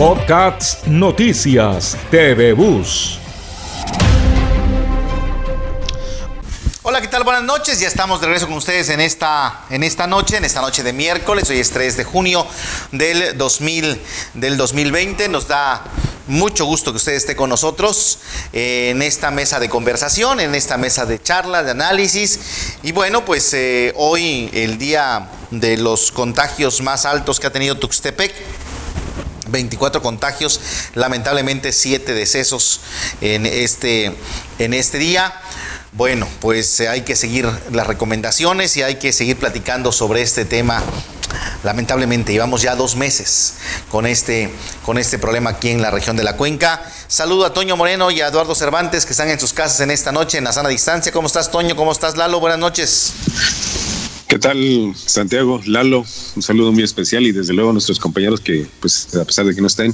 Podcast Noticias TV Bus. Hola, ¿qué tal? Buenas noches. Ya estamos de regreso con ustedes en esta, en esta noche, en esta noche de miércoles. Hoy es 3 de junio del, 2000, del 2020. Nos da mucho gusto que usted esté con nosotros eh, en esta mesa de conversación, en esta mesa de charla, de análisis. Y bueno, pues eh, hoy el día de los contagios más altos que ha tenido Tuxtepec. 24 contagios, lamentablemente 7 decesos en este, en este día. Bueno, pues eh, hay que seguir las recomendaciones y hay que seguir platicando sobre este tema. Lamentablemente llevamos ya dos meses con este, con este problema aquí en la región de la Cuenca. Saludo a Toño Moreno y a Eduardo Cervantes que están en sus casas en esta noche en la sana distancia. ¿Cómo estás Toño? ¿Cómo estás Lalo? Buenas noches. ¿Qué tal, Santiago? Lalo, un saludo muy especial y desde luego a nuestros compañeros que, pues, a pesar de que no estén,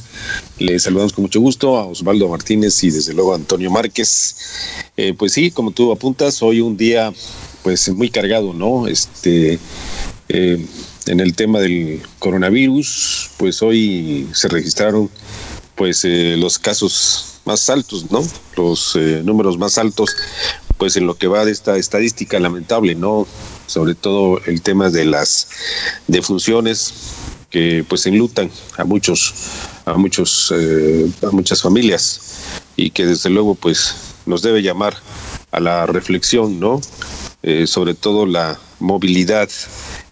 les saludamos con mucho gusto a Osvaldo Martínez y desde luego a Antonio Márquez. Eh, pues sí, como tú apuntas, hoy un día, pues, muy cargado, ¿no? Este, eh, en el tema del coronavirus, pues hoy se registraron, pues, eh, los casos más altos, ¿no? Los números más altos, pues, en lo que va de esta estadística lamentable, ¿no? sobre todo el tema de las defunciones que pues enlutan a muchos a muchos eh, a muchas familias y que desde luego pues nos debe llamar a la reflexión no eh, sobre todo la movilidad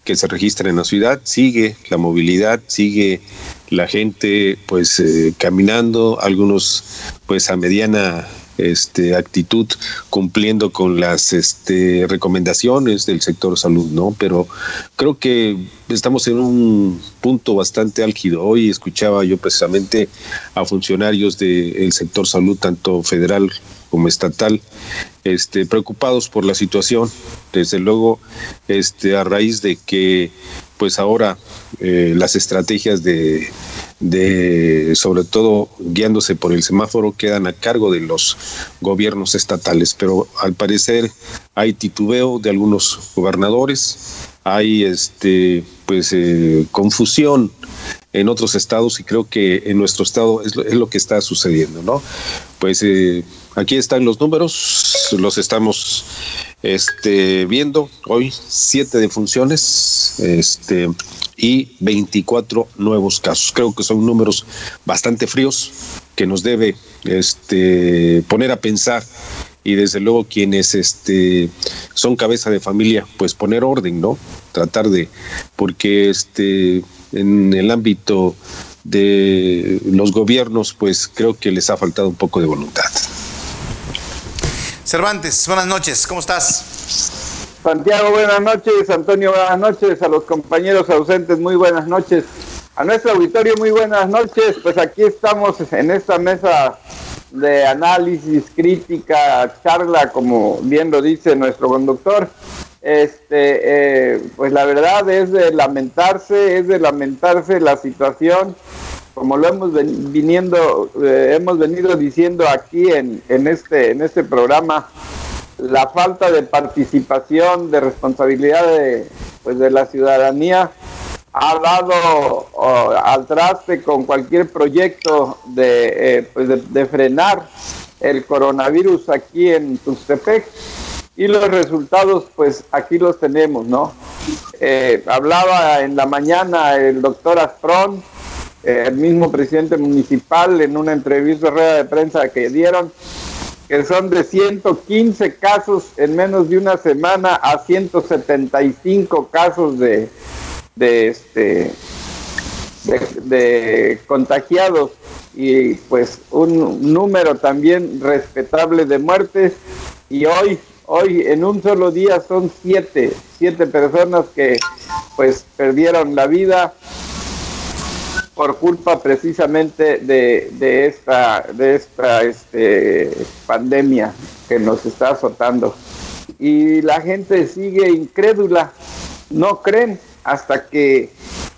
que se registra en la ciudad sigue la movilidad sigue la gente pues eh, caminando algunos pues a mediana este, actitud cumpliendo con las este, recomendaciones del sector salud, ¿no? Pero creo que estamos en un punto bastante álgido. Hoy escuchaba yo precisamente a funcionarios del sector salud, tanto federal como estatal, este, preocupados por la situación. Desde luego, este, a raíz de que, pues ahora eh, las estrategias de sobre todo guiándose por el semáforo quedan a cargo de los gobiernos estatales, pero al parecer hay titubeo de algunos gobernadores, hay este pues eh, confusión en otros estados y creo que en nuestro estado es lo, que está sucediendo, ¿no? Pues eh, aquí están los números, los estamos este, viendo hoy, siete defunciones, este, y 24 nuevos casos. Creo que son números bastante fríos que nos debe este, poner a pensar y desde luego quienes este, son cabeza de familia, pues poner orden, ¿no? Tratar de, porque este, en el ámbito de los gobiernos, pues creo que les ha faltado un poco de voluntad. Cervantes, buenas noches, ¿cómo estás? Santiago, buenas noches. Antonio, buenas noches. A los compañeros ausentes, muy buenas noches. A nuestro auditorio, muy buenas noches. Pues aquí estamos en esta mesa de análisis, crítica, charla, como bien lo dice nuestro conductor. Este, eh, pues la verdad es de lamentarse, es de lamentarse la situación, como lo hemos viniendo, eh, hemos venido diciendo aquí en, en este, en este programa la falta de participación, de responsabilidad de, pues, de la ciudadanía ha dado al traste con cualquier proyecto de, eh, pues de, frenar el coronavirus aquí en Tuxtepec y los resultados pues aquí los tenemos, ¿no? Eh, hablaba en la mañana el doctor Asprón, eh, el mismo presidente municipal en una entrevista rueda de prensa que dieron, que son de 115 casos en menos de una semana a 175 casos de, de, este, de, contagiados. Y pues un número también respetable de muertes. Y hoy hoy en un solo día son siete siete personas que pues perdieron la vida por culpa precisamente de, esta, de esta este, pandemia que nos está azotando. Y la gente sigue incrédula, no creen hasta que,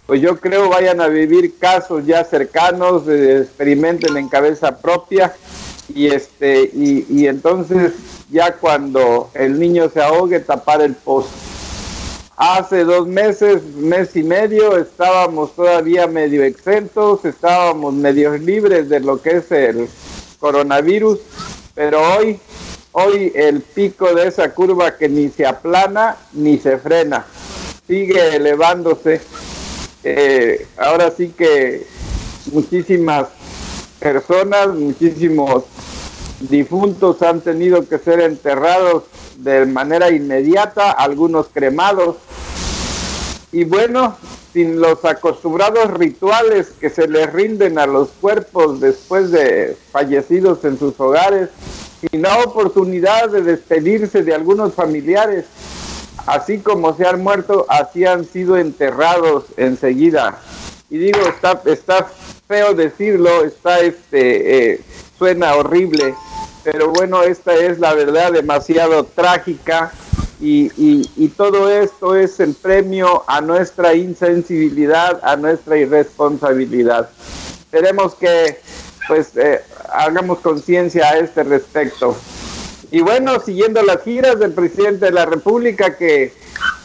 pues yo creo, vayan a vivir casos ya cercanos, eh, experimenten en cabeza propia y, este, y, y entonces ya cuando el niño se ahogue, tapar el pozo. Hace dos meses, mes y medio, estábamos todavía medio exentos, estábamos medio libres de lo que es el coronavirus, pero hoy, hoy el pico de esa curva que ni se aplana ni se frena, sigue elevándose. Eh, ahora sí que muchísimas personas, muchísimos difuntos han tenido que ser enterrados de manera inmediata, algunos cremados. Y bueno, sin los acostumbrados rituales que se les rinden a los cuerpos después de fallecidos en sus hogares, sin la oportunidad de despedirse de algunos familiares, así como se han muerto, así han sido enterrados enseguida. Y digo, está, está feo decirlo, está este, eh, suena horrible, pero bueno, esta es la verdad demasiado trágica y, todo esto es el premio a nuestra insensibilidad, a nuestra irresponsabilidad. Tenemos que, pues, eh, hagamos conciencia a este respecto. Y bueno, siguiendo las giras del presidente de la República que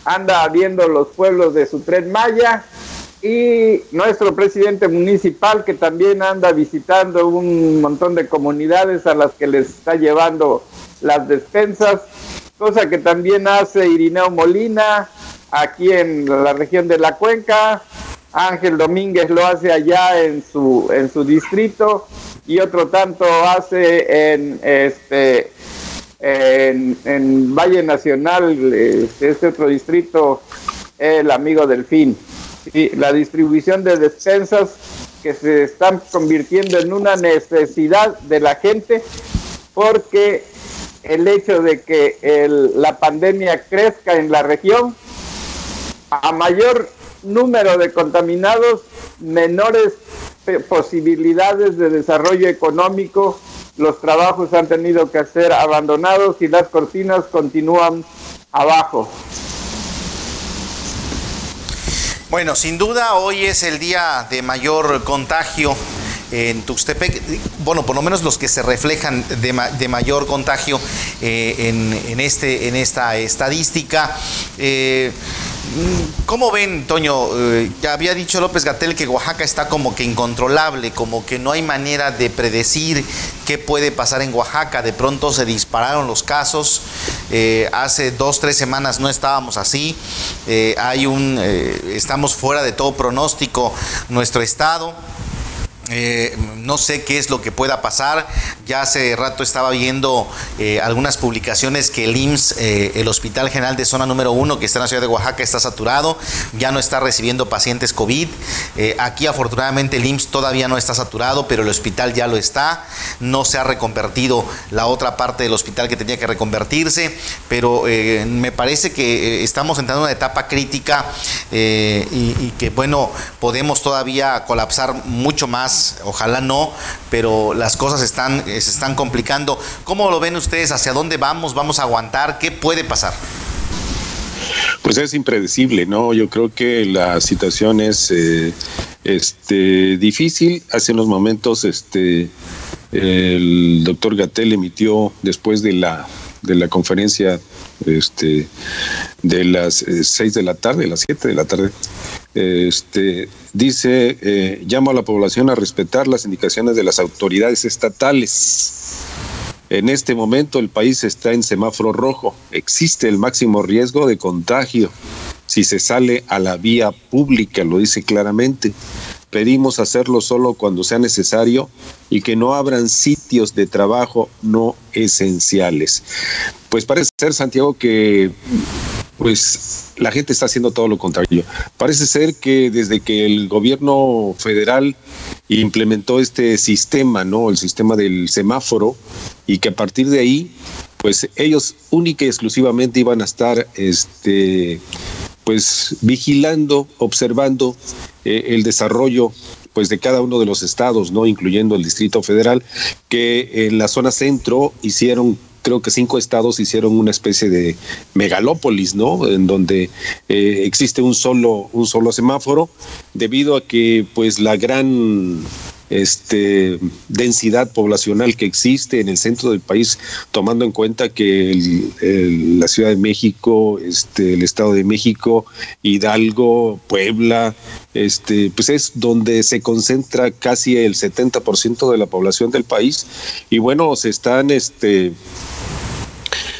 anda viendo los pueblos de su tren Maya, y nuestro presidente municipal que también anda visitando un montón de comunidades a las que les está llevando las despensas, cosa que también hace Irineo Molina aquí en la región de la Cuenca, Ángel Domínguez lo hace allá en su en su distrito y otro tanto hace en este en, Valle Nacional, este, este otro distrito, el amigo Delfín. Y la distribución de despensas que se están convirtiendo en una necesidad de la gente porque el hecho de que la pandemia crezca en la región, a mayor número de contaminados, menores posibilidades de desarrollo económico, los trabajos han tenido que ser abandonados y las cortinas continúan abajo. Bueno, sin duda hoy es el día de mayor contagio en Tuxtepec, bueno, por lo menos los que se reflejan de, mayor contagio eh, en, este, en esta estadística. Eh, ¿Cómo ven, Toño? Eh, ya había dicho López Gatel que Oaxaca está como que incontrolable, como que no hay manera de predecir qué puede pasar en Oaxaca. De pronto se dispararon los casos. Hace dos, tres semanas no estábamos así. Hay un, estamos fuera de todo pronóstico nuestro estado. Eh, no sé qué es lo que pueda pasar. Ya hace rato estaba viendo eh, algunas publicaciones que el IMSS, eh, el Hospital General de Zona Número 1, que está en la ciudad de Oaxaca, está saturado. Ya no está recibiendo pacientes COVID. aquí, afortunadamente, el IMSS todavía no está saturado, pero el hospital ya lo está. No se ha reconvertido la otra parte del hospital que tenía que reconvertirse. Pero me parece que estamos entrando en una etapa crítica y que, bueno, podemos todavía colapsar mucho más ojalá no, pero las cosas están, eh, se están complicando. ¿Cómo lo ven ustedes? ¿Hacia dónde vamos? ¿Vamos a aguantar? ¿Qué puede pasar? Pues es impredecible, ¿no? Yo creo que la situación es eh, este, difícil. Hace unos momentos este, el doctor Gatel emitió después de la, de la conferencia este, de las eh, seis de la tarde, las siete de la tarde, este, dice, eh, llamo a la población a respetar las indicaciones de las autoridades estatales. En este momento el país está en semáforo rojo. Existe el máximo riesgo de contagio si se sale a la vía pública, lo dice claramente. Pedimos hacerlo solo cuando sea necesario y que no abran sitios de trabajo no esenciales. Pues parece ser, Santiago, que pues la gente está haciendo todo lo contrario. Parece ser que desde que el gobierno federal implementó este sistema, ¿no? El sistema del semáforo y que a partir de ahí pues ellos única y exclusivamente iban a estar este pues vigilando, observando eh, el desarrollo pues de cada uno de los estados, no incluyendo el Distrito Federal, que en la zona centro hicieron creo que cinco estados hicieron una especie de megalópolis, ¿no? En donde eh, existe un solo, un solo semáforo, debido a que pues la gran este, densidad poblacional que existe en el centro del país, tomando en cuenta que la Ciudad de México, este, el Estado de México, Hidalgo, Puebla, este, pues es donde se concentra casi el 70% de la población del país. Y bueno, se están, este,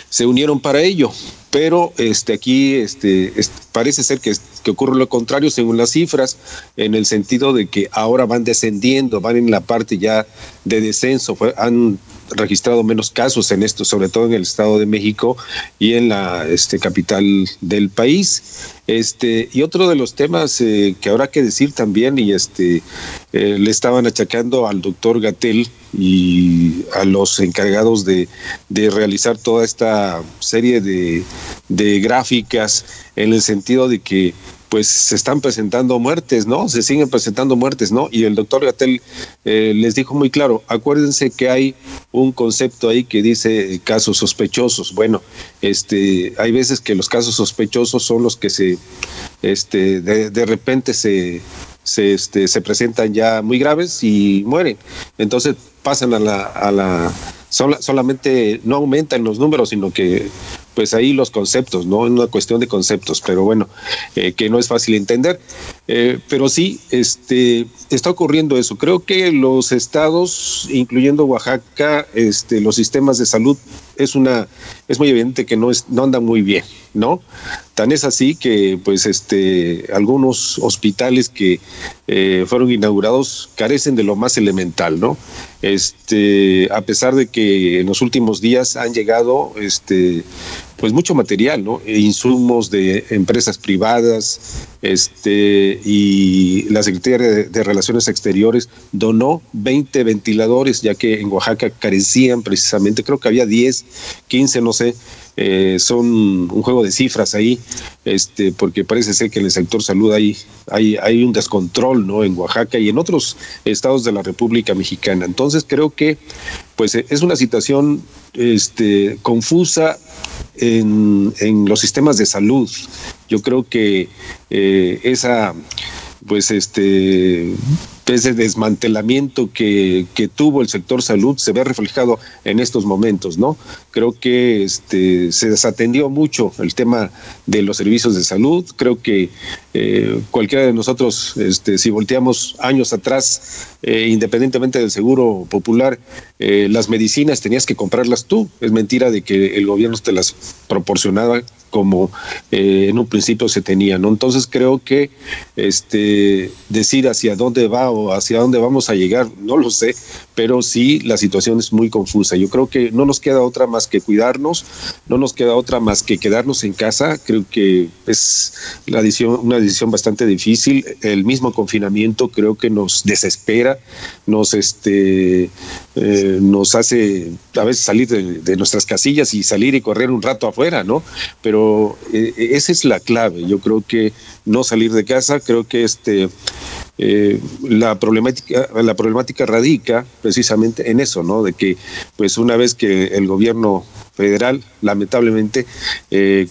se unieron para ello pero este aquí este, parece ser que, que, ocurre lo contrario según las cifras, en el sentido de que ahora van descendiendo, van en la parte ya de descenso, han registrado menos casos en esto, sobre todo en el Estado de México y en la este, capital del país. Este, y otro de los temas eh, que habrá que decir también, y este, eh, le estaban achacando al doctor Gatel y a los encargados de, de realizar toda esta serie de, de gráficas en el sentido de que pues se están presentando muertes, ¿no? Se siguen presentando muertes, ¿no? Y el doctor Gatel eh, les dijo muy claro, acuérdense que hay un concepto ahí que dice casos sospechosos. Bueno, este, hay veces que los casos sospechosos son los que se, este, de, de repente se, se, este, se presentan ya muy graves y mueren. Entonces pasan a la, a la solamente no aumentan los números, sino que pues ahí los conceptos, ¿no? Es una cuestión de conceptos, pero bueno, eh, que no es fácil entender. Eh, pero sí, este, está ocurriendo eso. Creo que los estados, incluyendo Oaxaca, este, los sistemas de salud, es una, es muy evidente que no, es, no andan muy bien, ¿no? Tan es así que, pues, este, algunos hospitales que eh, fueron inaugurados carecen de lo más elemental, ¿no? Este, a pesar de que en los últimos días han llegado, este, pues mucho material, ¿no? E insumos de empresas privadas, este, y la Secretaría de, Relaciones Exteriores donó 20 ventiladores, ya que en Oaxaca carecían precisamente, creo que había 10, 15, no sé, eh, son un juego de cifras ahí, este, porque parece ser que en el sector salud hay, hay, hay un descontrol ¿no? en Oaxaca y en otros estados de la República Mexicana. Entonces creo que pues, es una situación este, confusa en, los sistemas de salud. Yo creo que eh, esa, pues este, ese desmantelamiento que, que, tuvo el sector salud se ve reflejado en estos momentos, ¿no? Creo que este, se desatendió mucho el tema de los servicios de salud. Creo que eh, cualquiera de nosotros, este, si volteamos años atrás, eh, independientemente del seguro popular, eh, las medicinas tenías que comprarlas tú. Es mentira de que el gobierno te las proporcionaba como en un principio se tenía, ¿no? Entonces creo que este, decir hacia dónde va hacia dónde vamos a llegar, no lo sé, pero sí la situación es muy confusa. Yo creo que no nos queda otra más que cuidarnos, no nos queda otra más que quedarnos en casa. Creo que es la una decisión bastante difícil. El mismo confinamiento creo que nos desespera, nos, este, eh, nos hace a veces salir de, nuestras casillas y salir y correr un rato afuera, ¿no? Pero eh, esa es la clave. Yo creo que no salir de casa, creo que este eh, la problemática la problemática radica precisamente en eso, ¿no? De que pues una vez que el gobierno federal lamentablemente eh,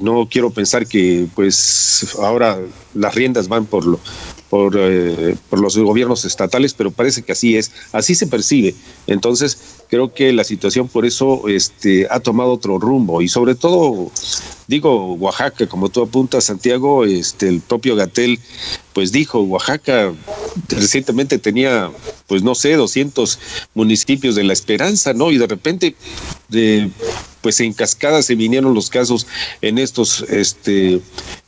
no quiero pensar que pues ahora las riendas van por lo por, eh, por los gobiernos estatales, pero parece que así es, así se percibe. Entonces, creo que la situación por eso este, ha tomado otro rumbo y sobre todo, digo, Oaxaca, como tú apuntas, Santiago, este, el propio Gatel, pues dijo, Oaxaca recientemente tenía, pues no sé, 200 municipios de la esperanza, ¿no? Y de repente, de, pues en cascada se vinieron los casos en estos, este,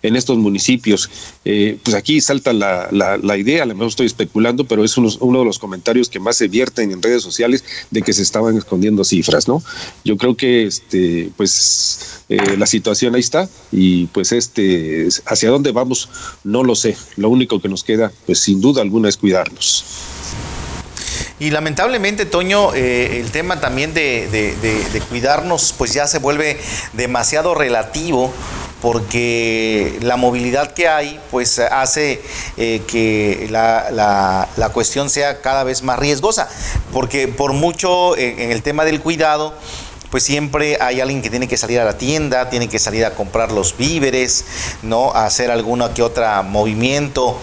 en estos municipios. Eh, pues aquí salta la, la, idea, a lo mejor estoy especulando, pero es uno, uno, de los comentarios que más se vierten en redes sociales de que se estaban escondiendo cifras, ¿no? Yo creo que este, pues eh, la situación ahí está y pues este, hacia dónde vamos, no lo sé. Lo único que nos queda, pues sin duda alguna, es cuidarnos. Y lamentablemente, Toño, eh, el tema también de, de, cuidarnos, pues ya se vuelve demasiado relativo porque la movilidad que hay pues hace eh, que la, la, cuestión sea cada vez más riesgosa, porque por mucho eh, en el tema del cuidado, pues siempre hay alguien que tiene que salir a la tienda, tiene que salir a comprar los víveres, ¿no? A hacer alguna que otra movimiento,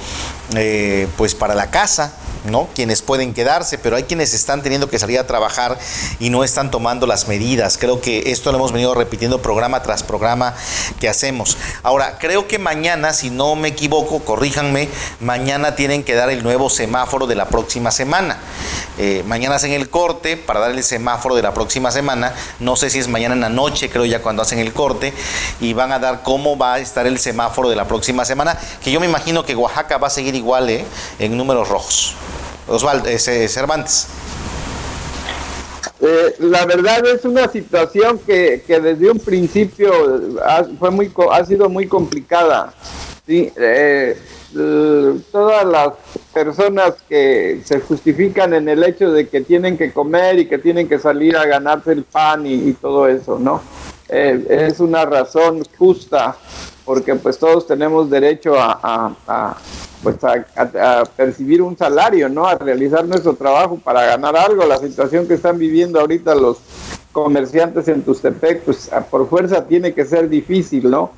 eh, pues para la casa, ¿no? Quienes pueden quedarse, pero hay quienes están teniendo que salir a trabajar y no están tomando las medidas. Creo que esto lo hemos venido repitiendo programa tras programa que hacemos. Ahora, creo que mañana, si no me equivoco, corríjanme, mañana tienen que dar el nuevo semáforo de la próxima semana. Eh, mañana hacen el corte para dar el semáforo de la próxima semana. No sé si es mañana en la noche, creo ya cuando hacen el corte, y van a dar cómo va a estar el semáforo de la próxima semana, que yo me imagino que Oaxaca va a seguir igual ¿eh? en números rojos. Osvaldo, ese Cervantes. Eh, la verdad es una situación que, desde un principio ha, fue muy, ha sido muy complicada. ¿sí? Eh, todas las personas que se justifican en el hecho de que tienen que comer y que tienen que salir a ganarse el pan y, todo eso, ¿no? Eh, es una razón justa porque pues todos tenemos derecho a, pues a, percibir un salario, ¿no? A realizar nuestro trabajo para ganar algo. La situación que están viviendo ahorita los comerciantes en Tustepec, pues por fuerza tiene que ser difícil, ¿no?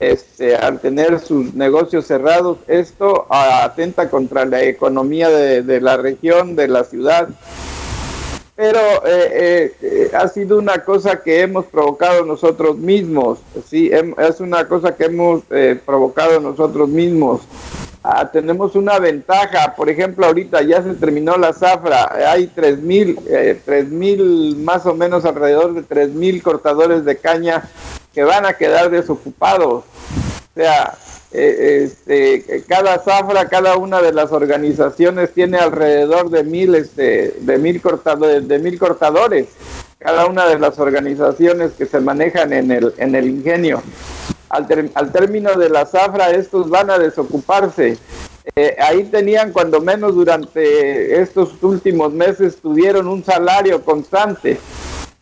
Este, al tener sus negocios cerrados, esto atenta contra la economía de, la región, de la ciudad. Pero eh, eh, ha sido una cosa que hemos provocado nosotros mismos, sí, es una cosa que hemos eh, provocado nosotros mismos. Ah, tenemos una ventaja, por ejemplo, ahorita ya se terminó la zafra, hay 3.000, eh, mil, más o menos alrededor de 3.000 cortadores de caña que van a quedar desocupados. O sea, eh, este, cada zafra, cada una de las organizaciones tiene alrededor de mil, este, de mil cortadores, de mil cortadores. Cada una de las organizaciones que se manejan en el, en el ingenio al, término de la zafra estos van a desocuparse. Eh, ahí tenían cuando menos durante estos últimos meses tuvieron un salario constante.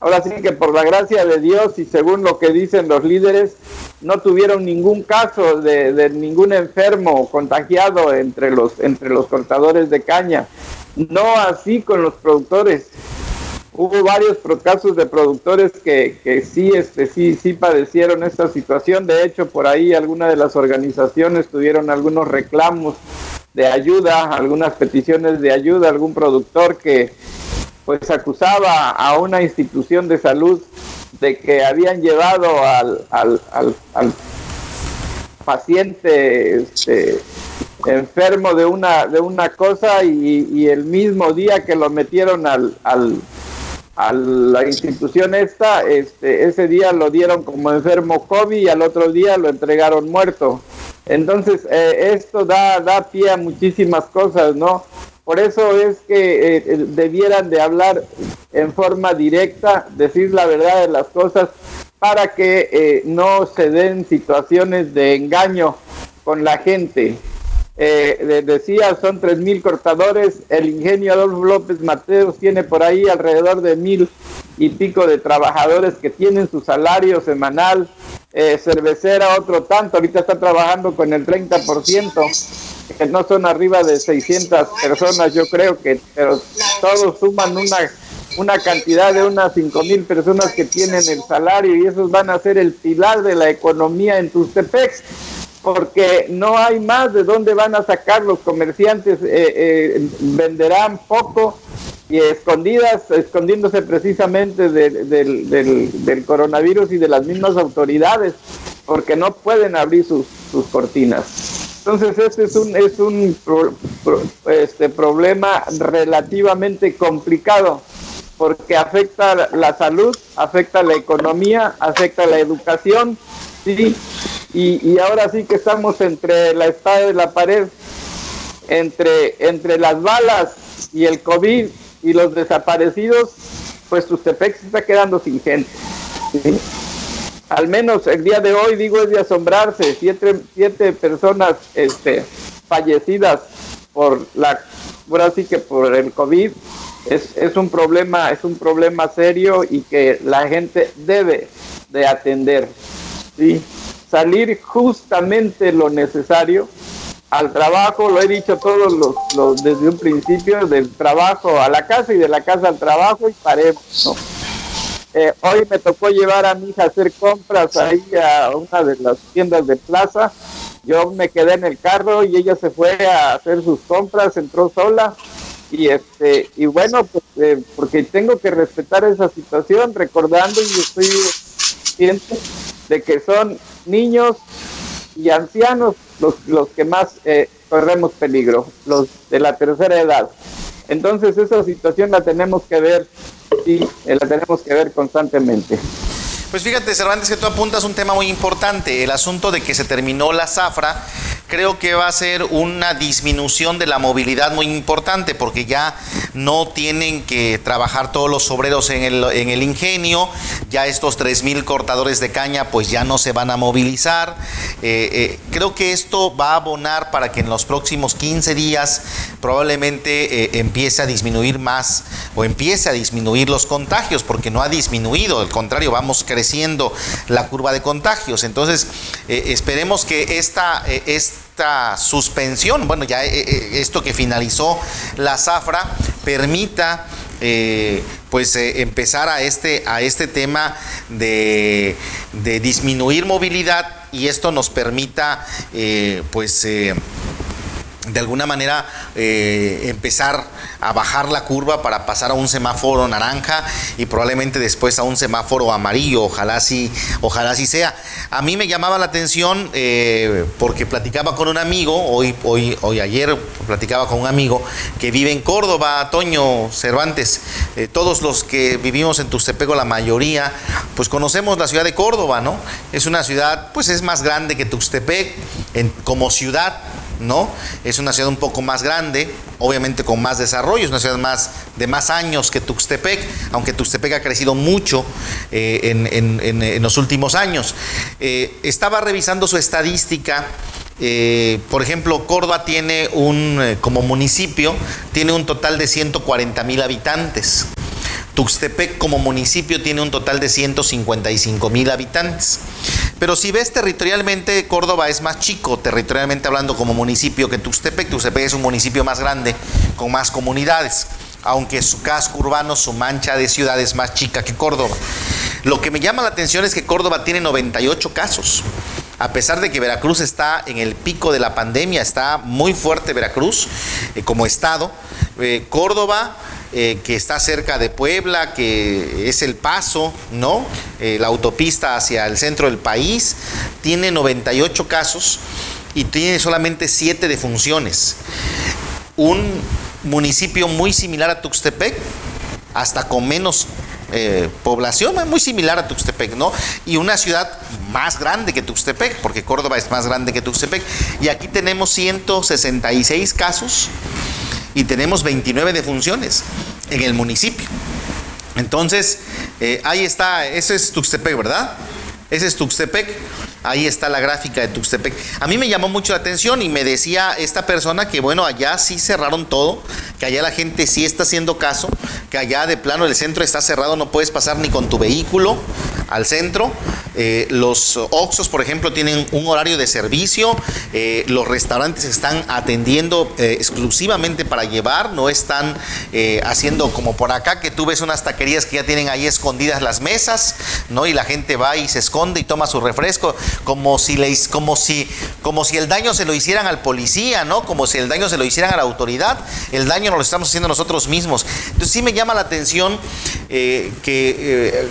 Ahora sí que por la gracia de Dios y según lo que dicen los líderes, no tuvieron ningún caso de, ningún enfermo contagiado entre los, entre los cortadores de caña. No así con los productores hubo varios casos de productores que, que sí, este, sí, sí padecieron esta situación. De hecho, por ahí algunas de las organizaciones tuvieron algunos reclamos de ayuda, algunas peticiones de ayuda, algún productor que pues acusaba a una institución de salud de que habían llevado al, al, al, paciente este, enfermo de una, de una cosa y, el mismo día que lo metieron al a la institución esta, este, ese día lo dieron como enfermo COVID y al otro día lo entregaron muerto. Entonces, eh, esto da, da pie a muchísimas cosas, ¿no? Por eso es que eh, debieran de hablar en forma directa, decir la verdad de las cosas, para que eh, no se den situaciones de engaño con la gente. Eh, decía, son tres mil cortadores. El ingenio Adolfo López Mateos tiene por ahí alrededor de mil y pico de trabajadores que tienen su salario semanal. Eh, cervecera, otro tanto. Ahorita está trabajando con el 30%, que no son arriba de 600 personas, yo creo que, pero todos suman una una cantidad de unas cinco mil personas que tienen el salario y esos van a ser el pilar de la economía en Tustepec porque no hay más de dónde van a sacar los comerciantes, eh, eh, venderán poco y escondidas, escondiéndose precisamente del, coronavirus y de las mismas autoridades, porque no pueden abrir sus, cortinas. Entonces este es un, es un este problema relativamente complicado porque afecta la salud, afecta la economía, afecta la educación, ¿sí? Y, ahora sí que estamos entre la espada y la pared, entre, las balas y el COVID y los desaparecidos, pues Tustepec se está quedando sin gente. Al menos el día de hoy, digo, es de asombrarse, siete, siete personas este, fallecidas por la, que por el COVID, es, un problema, es un problema serio y que la gente debe de atender. Salir justamente lo necesario al trabajo, lo he dicho todos los, desde un principio, del trabajo a la casa y de la casa al trabajo y paremos. Eh, hoy me tocó llevar a mi hija a hacer compras ahí a una de las tiendas de plaza. Yo me quedé en el carro y ella se fue a hacer sus compras, entró sola y este y bueno pues eh, porque tengo que respetar esa situación recordando y estoy consciente de que son niños y ancianos los, los que más eh, corremos peligro los de la tercera edad. Entonces esa situación la tenemos que ver y eh, la tenemos que ver constantemente pues fíjate, Cervantes, que tú apuntas un tema muy importante, el asunto de que se terminó la zafra creo que va a ser una disminución de la movilidad muy importante porque ya no tienen que trabajar todos los obreros en el, en el ingenio, ya estos 3.000 cortadores de caña pues ya no se van a movilizar. Eh, eh, creo que esto va a abonar para que en los próximos 15 días probablemente eh, empiece a disminuir más o empiece a disminuir los contagios porque no ha disminuido, al contrario, vamos creciendo la curva de contagios. Entonces, esperemos que esta, esta esta suspensión, bueno, ya eh, eh, esto que finalizó la zafra, permita eh, pues empezar a este, a este tema de, de, disminuir movilidad y esto nos permita pues de alguna manera eh, empezar a bajar la curva para pasar a un semáforo naranja y probablemente después a un semáforo amarillo, ojalá sí, ojalá sea. A mí me llamaba la atención eh, porque platicaba con un amigo, hoy, hoy, hoy ayer platicaba con un amigo que vive en Córdoba, Toño Cervantes. Eh, todos los que vivimos en Tuxtepec, la mayoría, pues conocemos la ciudad de Córdoba, ¿no? Es una ciudad, pues es más grande que Tuxtepec en, como ciudad ¿no? Es una ciudad un poco más grande, obviamente con más desarrollo, es una ciudad más de más años que Tuxtepec, aunque Tuxtepec ha crecido mucho eh, en, los últimos años. Eh, estaba revisando su estadística. Eh, por ejemplo, Córdoba tiene un, como municipio, tiene un total de 140 mil habitantes. Tuxtepec como municipio tiene un total de 155 mil habitantes. Pero si ves territorialmente, Córdoba es más chico, territorialmente hablando como municipio que Tuxtepec. Tuxtepec es un municipio más grande, con más comunidades, aunque su casco urbano, su mancha de ciudad es más chica que Córdoba. Lo que me llama la atención es que Córdoba tiene 98 casos. A pesar de que Veracruz está en el pico de la pandemia, está muy fuerte Veracruz eh, como estado, eh, Córdoba eh, que está cerca de Puebla, que es el paso, ¿no? Eh, la autopista hacia el centro del país, tiene 98 casos y tiene solamente 7 defunciones. Un municipio muy similar a Tuxtepec, hasta con menos eh, población, muy similar a Tuxtepec, ¿no? Y una ciudad más grande que Tuxtepec, porque Córdoba es más grande que Tuxtepec. Y aquí tenemos 166 casos y tenemos 29 defunciones en el municipio. Entonces, eh, ahí está, ese es Tuxtepec, ¿verdad? Ese es Tuxtepec. Ahí está la gráfica de Tuxtepec. A mí me llamó mucho la atención y me decía esta persona que, bueno, allá sí cerraron todo, que allá la gente sí está haciendo caso, que allá de plano el centro está cerrado, no puedes pasar ni con tu vehículo al centro. Eh, los Oxos, por ejemplo, tienen un horario de servicio. Eh, los restaurantes están atendiendo eh, exclusivamente para llevar, no están haciendo como por acá, que tú ves unas taquerías que ya tienen ahí escondidas las mesas, ¿no? Y la gente va y se esconde y toma su refresco como si, como, si, como si el daño se lo hicieran al policía, ¿no? Como si el daño se lo hicieran a la autoridad. El daño nos lo estamos haciendo nosotros mismos. Entonces sí me llama la atención que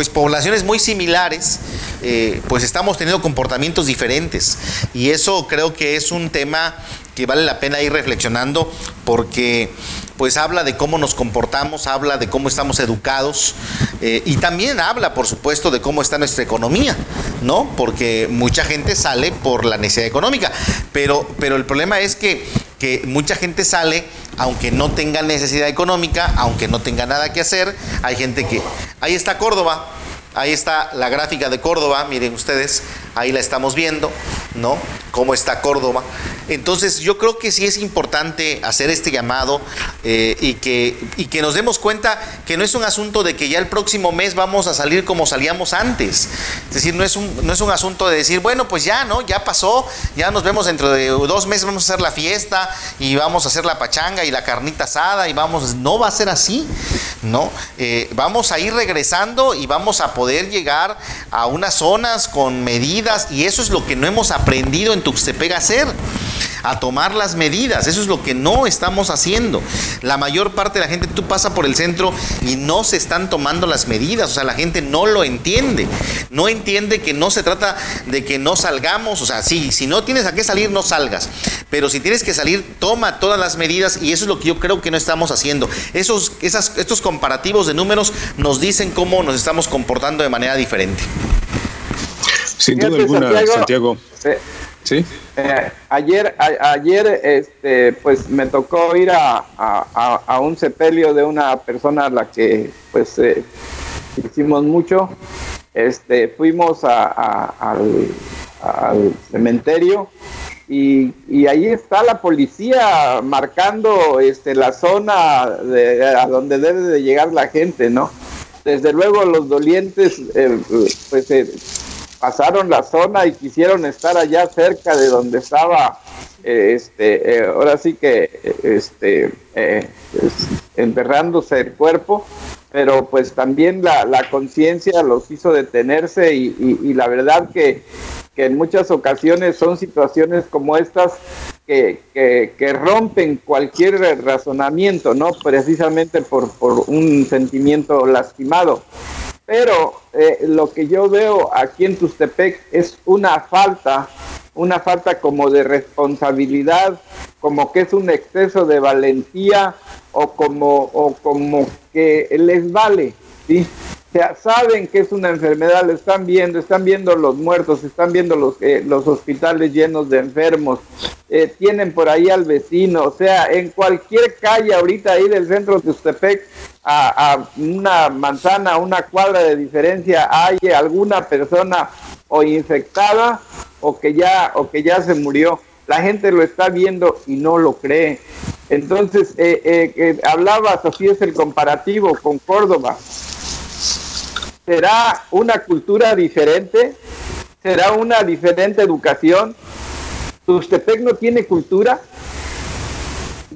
pues poblaciones muy similares eh, pues estamos teniendo comportamientos diferentes. Y eso creo que es un tema que vale la pena ir reflexionando porque pues habla de cómo nos comportamos, habla de cómo estamos educados eh, y también habla, por supuesto, de cómo está nuestra economía, ¿no? Porque mucha gente sale por la necesidad económica, pero, pero el problema es que, que mucha gente sale aunque no tenga necesidad económica, aunque no tenga nada que hacer. Hay gente que... Ahí está Córdoba, Ahí está la gráfica de Córdoba, miren ustedes, ahí la estamos viendo, ¿no? Cómo está Córdoba. Entonces yo creo que sí es importante hacer este llamado eh, y, que, y que nos demos cuenta que no es un asunto de que ya el próximo mes vamos a salir como salíamos antes. Es decir, no es un, no es un asunto de decir, bueno, pues ya, ¿no? Ya pasó, ya nos vemos dentro de dos meses, vamos a hacer la fiesta y vamos a hacer la pachanga y la carnita asada y vamos, no va a ser así, ¿no? Eh, vamos a ir regresando y vamos a poder llegar a unas zonas con medidas y eso es lo que no hemos aprendido en Tuxtepec a hacer. A tomar las medidas. Eso es lo que no estamos haciendo. La mayor parte de la gente, tú pasa por el centro y no se están tomando las medidas. O sea, la gente no lo entiende. No entiende que no se trata de que no salgamos. O sea, sí, si no tienes a qué salir, no salgas. Pero si tienes que salir, toma todas las medidas y eso es lo que yo creo que no estamos haciendo. Esos, esas, estos comparativos de números nos dicen cómo nos estamos comportando de manera diferente. Sin duda alguna, Santiago. Eh, sí. Eh, ayer, ayer, este, pues me tocó ir a, un sepelio de una persona a la que, pues, eh, hicimos mucho. Este, fuimos al, cementerio y, y, ahí está la policía marcando este, la zona de, a donde debe de llegar la gente, ¿no? Desde luego los dolientes, pues pasaron la zona y quisieron estar allá cerca de donde estaba eh, este eh, ahora sí que este eh, enterrándose el cuerpo pero pues también la, conciencia los hizo detenerse y, la verdad que, en muchas ocasiones son situaciones como estas que, que, rompen cualquier razonamiento, ¿no? Precisamente por, por un sentimiento lastimado. Pero eh, lo que yo veo aquí en Tustepec es una falta, una falta como de responsabilidad, como que es un exceso de valentía o como, o como que les vale, ¿sí? O sea, saben que es una enfermedad, lo están viendo, están viendo los muertos, están viendo los, eh, los hospitales llenos de enfermos, eh, tienen por ahí al vecino, o sea, en cualquier calle ahorita ahí del centro de Tustepec a, una manzana, una cuadra de diferencia, hay alguna persona o infectada o que ya o que ya se murió. La gente lo está viendo y no lo cree. Entonces, eh, eh, eh, es el comparativo con Córdoba. ¿Será una cultura diferente? ¿Será una diferente educación? ¿Tustepec no tiene cultura?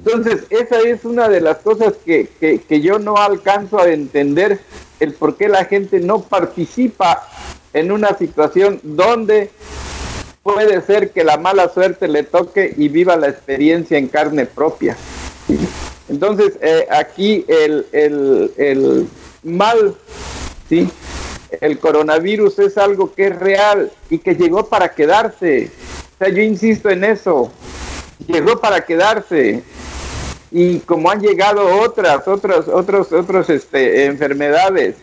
Entonces, esa es una de las cosas que, que, yo no alcanzo a entender, el por qué la gente no participa en una situación donde puede ser que la mala suerte le toque y viva la experiencia en carne propia. Entonces, eh, aquí el, el, el, mal, ¿sí? el coronavirus es algo que es real y que llegó para quedarse. O sea, yo insisto en eso, llegó para quedarse y como han llegado otras, otras, otros, otros este, enfermedades,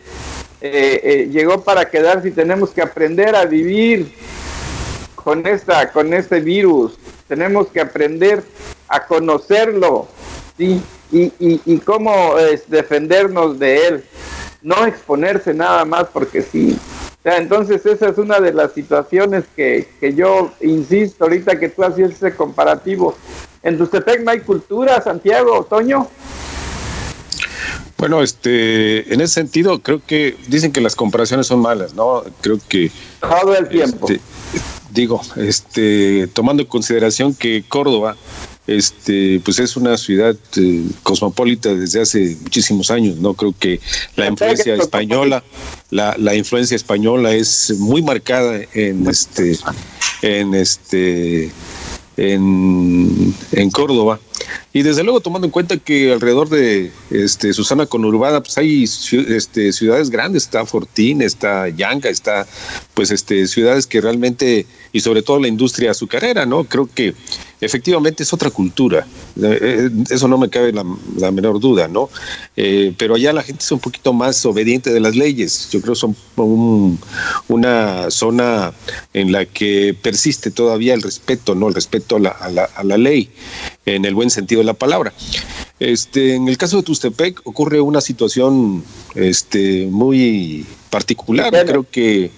eh, eh, llegó para quedarse y tenemos que aprender a vivir con esta, con este virus. Tenemos que aprender a conocerlo, ¿sí? Y, y, cómo es defendernos de él. No exponerse nada más porque sí. O sea, entonces esa es una de las situaciones que, que yo insisto ahorita que tú hacías ese comparativo en Tustepec no hay cultura, Santiago, Otoño. Bueno, este, en ese sentido, creo que dicen que las comparaciones son malas, ¿no? Creo que. Todo el tiempo. Este, digo, este, tomando en consideración que Córdoba, este, pues es una ciudad eh, cosmopolita desde hace muchísimos años, ¿no? Creo que la influencia española, la, la influencia española es muy marcada en este, en este en, en Córdoba. Y desde luego tomando en cuenta que alrededor de este, Susana Conurbada, pues hay este, ciudades grandes, está Fortín, está Yanga, está pues este, ciudades que realmente, y sobre todo la industria azucarera, ¿no? Creo que efectivamente es otra cultura, eh, eh, eso no me cabe la, menor duda, ¿no? Eh, pero allá la gente es un poquito más obediente de las leyes, yo creo que son una zona en la que persiste todavía el respeto, ¿no? El respeto la, a la, a la ley en el buen sentido de la palabra. Este, en el caso de Tustepec ocurre una situación este, muy particular. Creo que,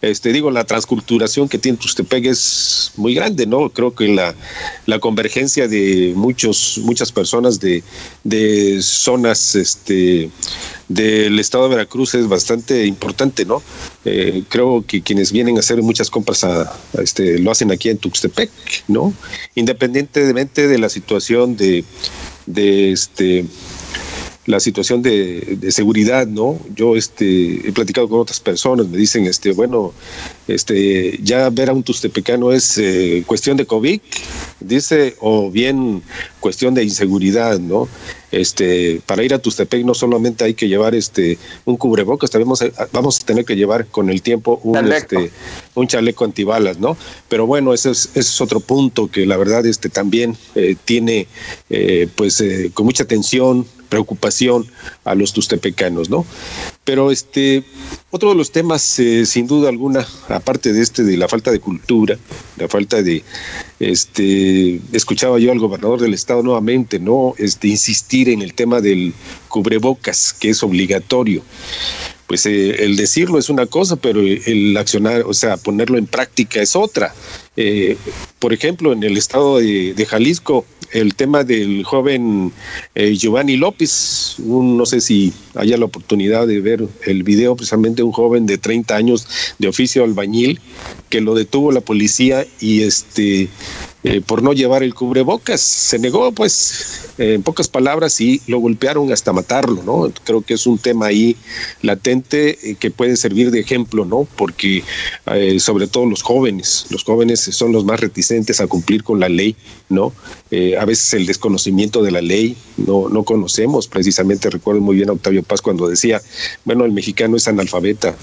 este, digo, la transculturación que tiene Tustepec es muy grande, ¿no? Creo que la, la convergencia de muchos, muchas personas de, de zonas este, del estado de Veracruz es bastante importante, ¿no? Eh, creo que quienes vienen a hacer muchas compras a, este, lo hacen aquí en Tuxtepec, ¿no? Independientemente de la situación de, de este la situación de, seguridad, ¿no? Yo este, he platicado con otras personas, me dicen, este, bueno, este, ya ver a un tustepecano es eh, cuestión de COVID, dice, o bien cuestión de inseguridad, ¿no? Este, para ir a Tustepec no solamente hay que llevar este un cubrebocas, también vamos a, tener que llevar con el tiempo un chaleco, este, un chaleco antibalas, ¿no? Pero bueno, ese es, ese es otro punto que la verdad este también eh, tiene eh, pues con mucha atención preocupación a los tustepecanos, ¿no? Pero este, otro de los temas, eh, sin duda alguna, aparte de este, de la falta de cultura, la falta de, este, escuchaba yo al gobernador del estado nuevamente, ¿no? Este, insistir en el tema del cubrebocas, que es obligatorio pues eh, el decirlo es una cosa, pero el accionar, o sea, ponerlo en práctica es otra. Eh, por ejemplo, en el estado de, Jalisco, el tema del joven eh, Giovanni López, no sé si haya la oportunidad de ver el video, precisamente un joven de 30 años de oficio albañil, que lo detuvo la policía y este eh, por no llevar el cubrebocas. Se negó, pues, en pocas palabras, y lo golpearon hasta matarlo, ¿no? Creo que es un tema ahí latente eh, que puede servir de ejemplo, ¿no? Porque eh, sobre todo los jóvenes, los jóvenes son los más reticentes a cumplir con la ley, ¿no? a veces el desconocimiento de la ley, no, no conocemos, precisamente recuerdo muy bien a Octavio Paz cuando decía, bueno, el mexicano es analfabeta,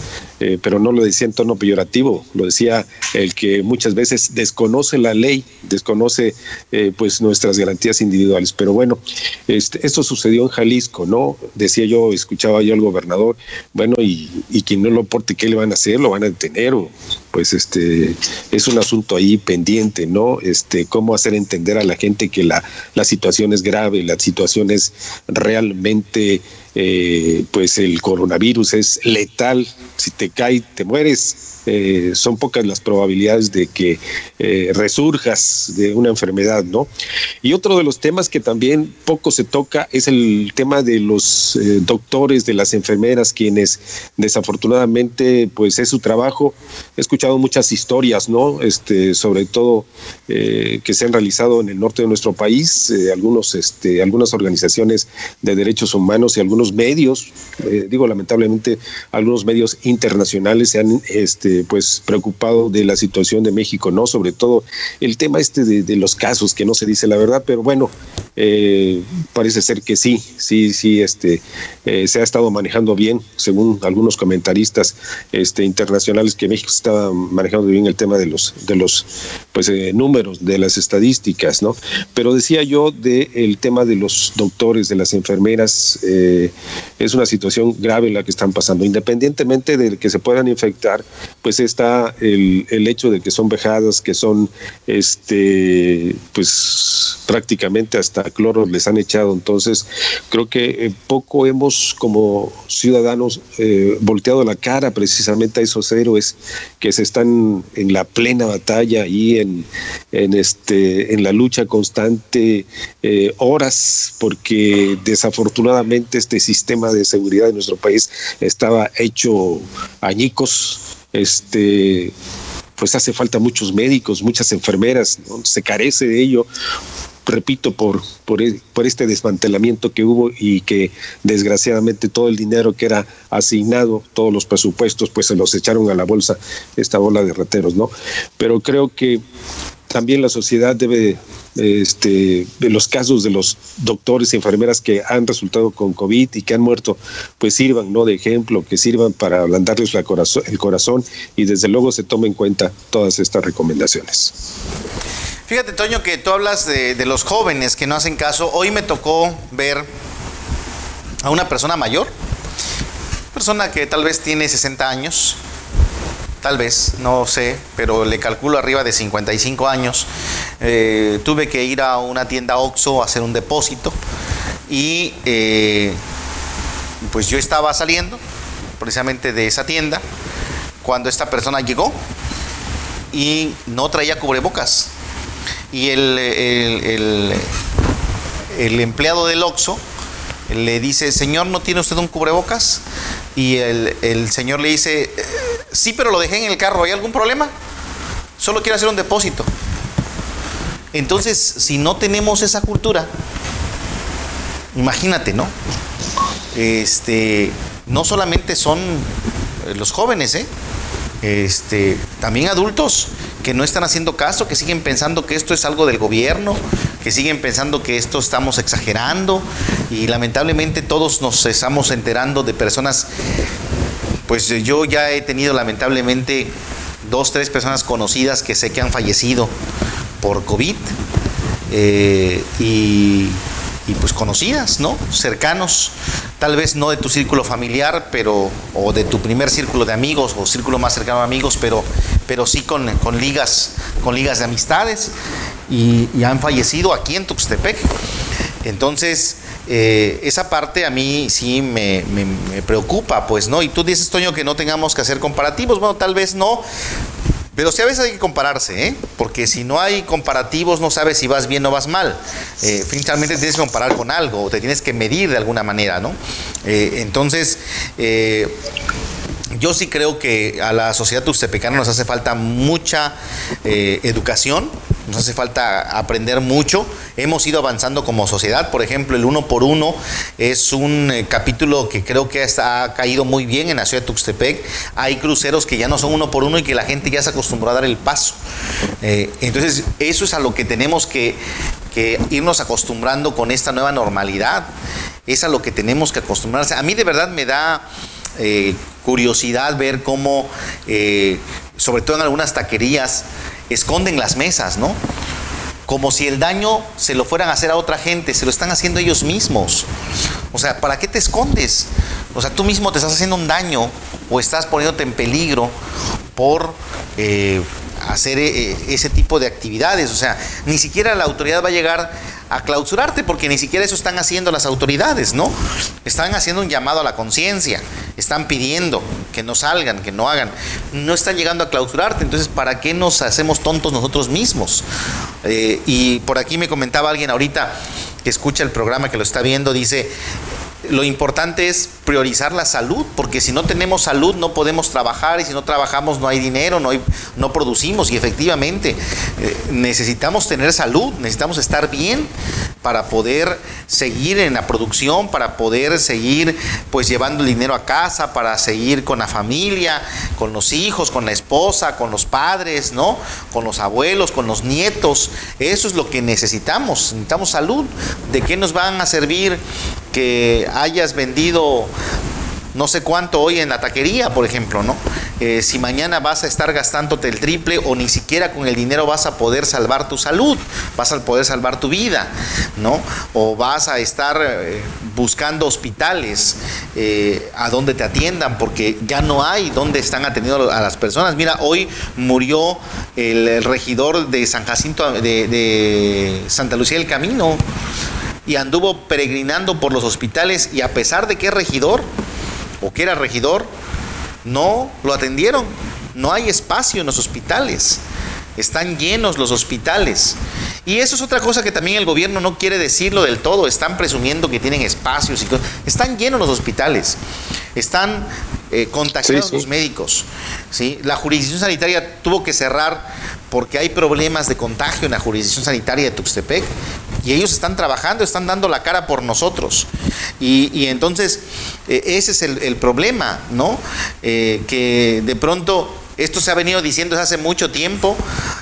pero no lo decía en tono peyorativo, lo decía el que muchas veces desconoce la ley, desconoce eh, pues nuestras garantías individuales. Pero bueno, este, esto sucedió en Jalisco, ¿no? Decía yo, escuchaba yo al gobernador, bueno, y, y quien no lo porte, ¿qué le van a hacer? ¿Lo van a detener? O, pues este es un asunto ahí pendiente, ¿no? Este, cómo hacer entender a la gente que la, la situación es grave, la situación es realmente eh, pues el coronavirus es letal, si te cae te mueres, eh, son pocas las probabilidades de que eh, resurjas de una enfermedad, ¿no? Y otro de los temas que también poco se toca es el tema de los eh, doctores, de las enfermeras, quienes desafortunadamente, pues es su trabajo. He muchas historias, ¿no? Este, sobre todo que se han realizado en el norte de nuestro país, algunos, este, algunas organizaciones de derechos humanos y algunos medios, digo lamentablemente, algunos medios internacionales se han este, pues preocupado de la situación de México, ¿no? Sobre todo el tema este de, los casos, que no se dice la verdad, pero bueno, eh, parece ser que sí, sí, sí, este, eh, se ha estado manejando bien, según algunos comentaristas este, internacionales, que México estaba manejando bien el tema de los, de los pues, eh, números, de las estadísticas, ¿no? Pero decía yo del el tema de los doctores, de las enfermeras, es una situación grave la que están pasando, independientemente de que se puedan infectar, pues está el, el hecho de que son vejadas, que son, este, pues prácticamente hasta cloro les han echado. Entonces, creo que eh, poco hemos como ciudadanos eh, volteado la cara precisamente a esos héroes que se están en la plena batalla y en, en, este, en la lucha constante, eh, horas, porque desafortunadamente este sistema de seguridad de nuestro país estaba hecho añicos. Este, pues hace falta muchos médicos, muchas enfermeras, se carece de ello, repito, por, e, por, este desmantelamiento que hubo y que desgraciadamente todo el dinero que era asignado, todos los presupuestos, pues se los echaron a la bolsa, esta bola de rateros, ¿no? Pero creo que también la sociedad debe este, de los casos de los doctores y enfermeras que han resultado con COVID y que han muerto, pues sirvan ¿no? de ejemplo, que sirvan para ablandarles el corazón y desde luego se tomen en cuenta todas estas recomendaciones. Fíjate, Toño, que tú hablas de, los jóvenes que no hacen caso. Hoy me tocó ver a una persona mayor, persona que tal vez tiene 60 años, tal vez, no sé, pero le calculo arriba de 55 años. Eh, tuve que ir a una tienda OXO a hacer un depósito y eh, pues yo estaba saliendo precisamente de esa tienda cuando esta persona llegó y no traía cubrebocas. Y el, el, el empleado del OXO le dice, señor, ¿no tiene usted un cubrebocas? Y el, señor le dice, sí, pero lo dejé en el carro, ¿hay algún problema? Solo quiero hacer un depósito. Entonces, si no tenemos esa cultura, imagínate, ¿no? este, no solamente son los jóvenes, ¿eh? Este, también adultos que no están haciendo caso, que siguen pensando que esto es algo del gobierno, que siguen pensando que esto estamos exagerando y lamentablemente todos nos estamos enterando de personas, pues yo ya he tenido lamentablemente dos, tres personas conocidas que sé que han fallecido por COVID eh, y y pues conocidas, ¿no? Cercanos, tal vez no de tu círculo familiar, pero o de tu primer círculo de amigos o círculo más cercano de amigos, pero, pero sí con, ligas, con ligas de amistades y, han fallecido aquí en Tuxtepec. Entonces, eh, esa parte a mí sí me, me, preocupa, pues, ¿no? Y tú dices, Toño, que no tengamos que hacer comparativos. Bueno, tal vez no, pero sí a veces hay que compararse, ¿eh? porque si no hay comparativos no sabes si vas bien o vas mal. Eh, finalmente tienes que comparar con algo, o te tienes que medir de alguna manera, ¿no? Eh, entonces, eh, yo sí creo que a la sociedad tuxtepecana nos hace falta mucha educación, nos hace falta aprender mucho. Hemos ido avanzando como sociedad. Por ejemplo, el uno por uno es un eh, capítulo que creo que ha caído muy bien en la ciudad de Tuxtepec. Hay cruceros que ya no son uno por uno y que la gente ya se acostumbró a dar el paso. Eh, entonces, eso es a lo que tenemos que, irnos acostumbrando con esta nueva normalidad. Es a lo que tenemos que acostumbrarse. A mí de verdad me da eh, curiosidad ver cómo, sobre todo en algunas taquerías, esconden las mesas, ¿no? Como si el daño se lo fueran a hacer a otra gente, se lo están haciendo ellos mismos. O sea, ¿para qué te escondes? O sea, tú mismo te estás haciendo un daño o estás poniéndote en peligro por eh, hacer eh, ese tipo de actividades. O sea, ni siquiera la autoridad va a llegar a clausurarte, porque ni siquiera eso están haciendo las autoridades, ¿no? Están haciendo un llamado a la conciencia, están pidiendo que no salgan, que no hagan, no están llegando a clausurarte, entonces ¿para qué nos hacemos tontos nosotros mismos? Eh, y por aquí me comentaba alguien ahorita que escucha el programa, que lo está viendo, dice, lo importante es priorizar la salud, porque si no tenemos salud no podemos trabajar y si no trabajamos no hay dinero, no, no producimos y efectivamente eh, necesitamos tener salud, necesitamos estar bien para poder seguir en la producción, para poder seguir pues llevando el dinero a casa, para seguir con la familia, con los hijos, con la esposa, con los padres, ¿no? Con los abuelos, con los nietos. Eso es lo que necesitamos, necesitamos salud. ¿De qué nos van a servir que hayas vendido no sé cuánto hoy en la taquería, por ejemplo, ¿no? Eh, si mañana vas a estar gastándote el triple o ni siquiera con el dinero vas a poder salvar tu salud, vas a poder salvar tu vida, ¿no? O vas a estar eh, buscando hospitales eh, a donde te atiendan porque ya no hay donde están atendiendo a las personas. Mira, hoy murió el, regidor de San Jacinto, de, de Santa Lucía del Camino y anduvo peregrinando por los hospitales y a pesar de que es regidor o que era regidor, no lo atendieron. No hay espacio en los hospitales. Están llenos los hospitales. Y eso es otra cosa que también el gobierno no quiere decirlo del todo. Están presumiendo que tienen espacios y cosas. Están llenos los hospitales. Están eh, contagiados los médicos. ¿sí? La jurisdicción sanitaria tuvo que cerrar porque hay problemas de contagio en la jurisdicción sanitaria de Tuxtepec y ellos están trabajando, están dando la cara por nosotros. Y, entonces, eh, ese es el, problema, ¿no? Eh, que de pronto esto se ha venido diciendo desde hace mucho tiempo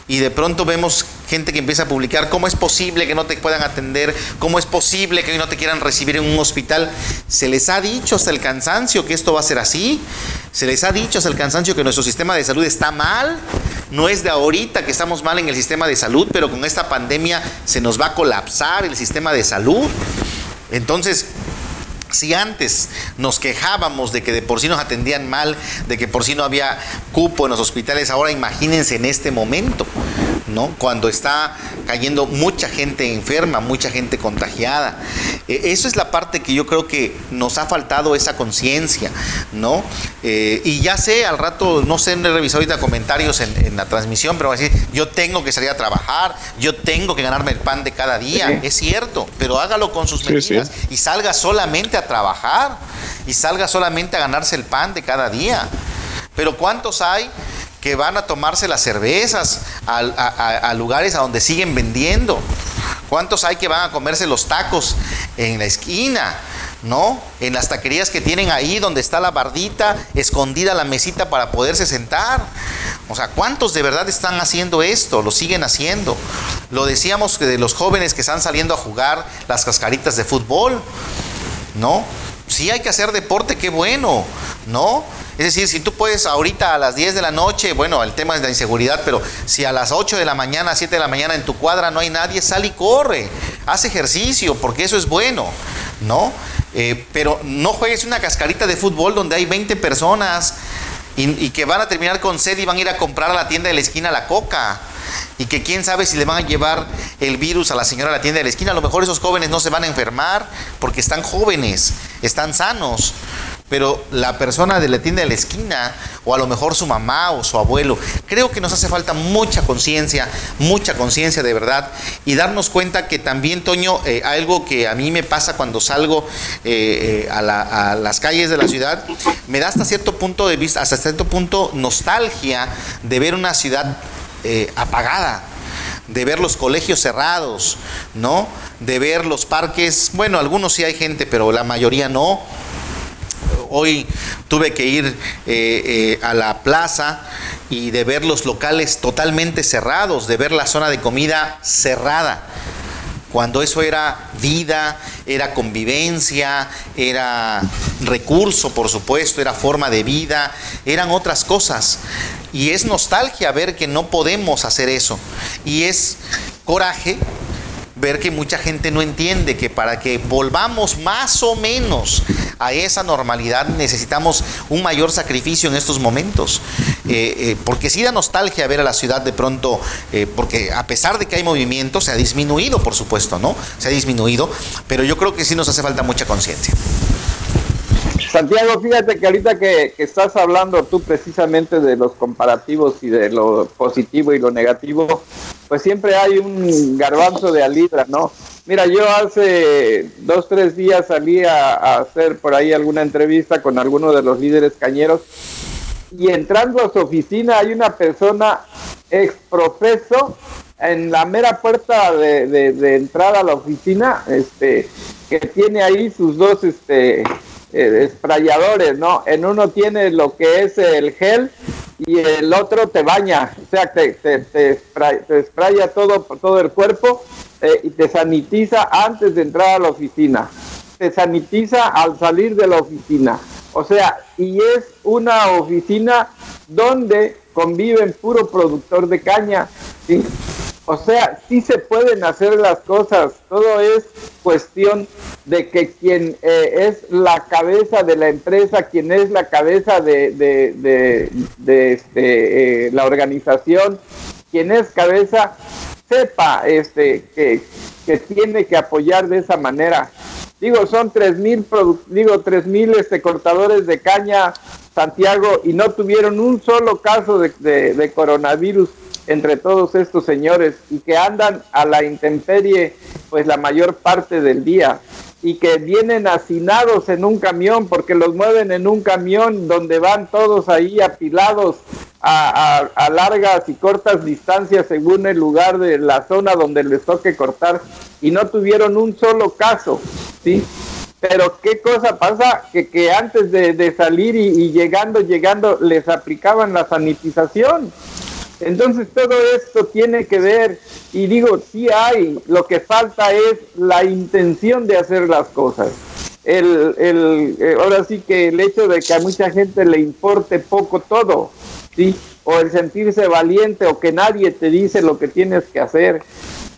y de pronto vemos gente que empieza a publicar cómo es posible que no te puedan atender, cómo es posible que no te quieran recibir en un hospital. Se les ha dicho hasta el cansancio que esto va a ser así. Se les ha dicho hasta el cansancio que nuestro sistema de salud está mal. No es de ahorita que estamos mal en el sistema de salud, pero con esta pandemia se nos va a colapsar el sistema de salud. Entonces, si antes nos quejábamos de que de por sí nos atendían mal, de que por sí no había cupo en los hospitales, ahora imagínense en este momento. ¿No? Cuando está cayendo mucha gente enferma, mucha gente contagiada. E, eso es la parte que yo creo que nos ha faltado esa conciencia, ¿no? Eh, y ya sé, al rato, no sé, no he revisado ahorita comentarios en, la transmisión, pero va a decir, yo tengo que salir a trabajar, yo tengo que ganarme el pan de cada día. Es cierto, pero hágalo con sus medidas y salga solamente a trabajar y salga solamente a ganarse el pan de cada día. Pero ¿cuántos hay que van a tomarse las cervezas a, lugares a donde siguen vendiendo. ¿Cuántos hay que van a comerse los tacos en la esquina? ¿no? En las taquerías que tienen ahí donde está la bardita, escondida la mesita para poderse sentar. O sea, ¿cuántos de verdad están haciendo esto? Lo siguen haciendo. Lo decíamos que de los jóvenes que están saliendo a jugar las cascaritas de fútbol, ¿no? Sí hay que hacer deporte, qué bueno, ¿no? Es decir, si tú puedes ahorita a las 10 de la noche, bueno, el tema es la inseguridad, pero si a las 8 de la mañana, 7 de la mañana en tu cuadra no hay nadie, sal y corre, haz ejercicio, porque eso es bueno, ¿no? Eh, pero no juegues una cascarita de fútbol donde hay 20 personas y, que van a terminar con sed y van a ir a comprar a la tienda de la esquina la coca. Y que quién sabe si le van a llevar el virus a la señora a la tienda de la esquina. A lo mejor esos jóvenes no se van a enfermar porque están jóvenes, están sanos pero la persona de la tienda de la esquina, o a lo mejor su mamá o su abuelo, creo que nos hace falta mucha conciencia, mucha conciencia de verdad, y darnos cuenta que también, Toño, eh, algo que a mí me pasa cuando salgo eh, eh, a, las calles de la ciudad, me da hasta cierto punto de vista, hasta cierto punto nostalgia de ver una ciudad apagada de ver los colegios cerrados, ¿no? De ver los parques, bueno, algunos sí hay gente, pero la mayoría no hoy tuve que ir eh, eh, a la plaza y de ver los locales totalmente cerrados, de ver la zona de comida cerrada cuando eso era vida, era convivencia, era recurso, por supuesto, era forma de vida, eran otras cosas. Y es nostalgia ver que no podemos hacer eso. Y es coraje ver que mucha gente no entiende que para que volvamos más o menos a esa normalidad necesitamos un mayor sacrificio en estos momentos. Eh, eh, porque sí da nostalgia ver a la ciudad de pronto, eh, porque a pesar de que hay movimiento, se ha disminuido, por supuesto, ¿no? Se ha disminuido, pero yo creo que sí nos hace falta mucha conciencia. Santiago, fíjate que ahorita que, estás hablando tú precisamente de los comparativos y de lo positivo y lo negativo, pues siempre hay un garbanzo de alibra, ¿no? Mira, yo hace dos, tres días salí a, hacer por ahí alguna entrevista con alguno de los líderes cañeros y entrando a su oficina hay una persona exprofeso en la mera puerta de, de, entrada a la oficina, este, que tiene ahí sus dos, este, eh, ¿no? En uno tiene lo que es el gel y el otro te baña, o sea, te, te, te, spraya todo todo el cuerpo eh, y te sanitiza antes de entrar a la oficina, te sanitiza al salir de la oficina, o sea, y es una oficina donde conviven puro productor de caña, ¿sí? O sea, sí se pueden hacer las cosas, todo es cuestión de que quien eh, es la cabeza de la empresa, quien es la cabeza de, de, este, eh, la organización, quien es cabeza, sepa este, que, tiene que apoyar de esa manera. Digo, son tres mil, digo, tres mil este, cortadores de caña, Santiago, y no tuvieron un solo caso de coronavirus entre todos estos señores y que andan a la intemperie pues la mayor parte del día y que vienen hacinados en un camión porque los mueven en un camión donde van todos ahí apilados a, largas y cortas distancias según el lugar de la zona donde les toque cortar y no tuvieron un solo caso, ¿sí? Pero qué cosa pasa que, que antes de, salir y llegando, llegando, les aplicaban la sanitización. Entonces todo esto tiene que ver, y digo, sí hay, lo que falta es la intención de hacer las cosas. El, el, eh, ahora sí que el hecho de que a mucha gente le importe poco todo, ¿sí? o el sentirse valiente o que nadie te dice lo que tienes que hacer.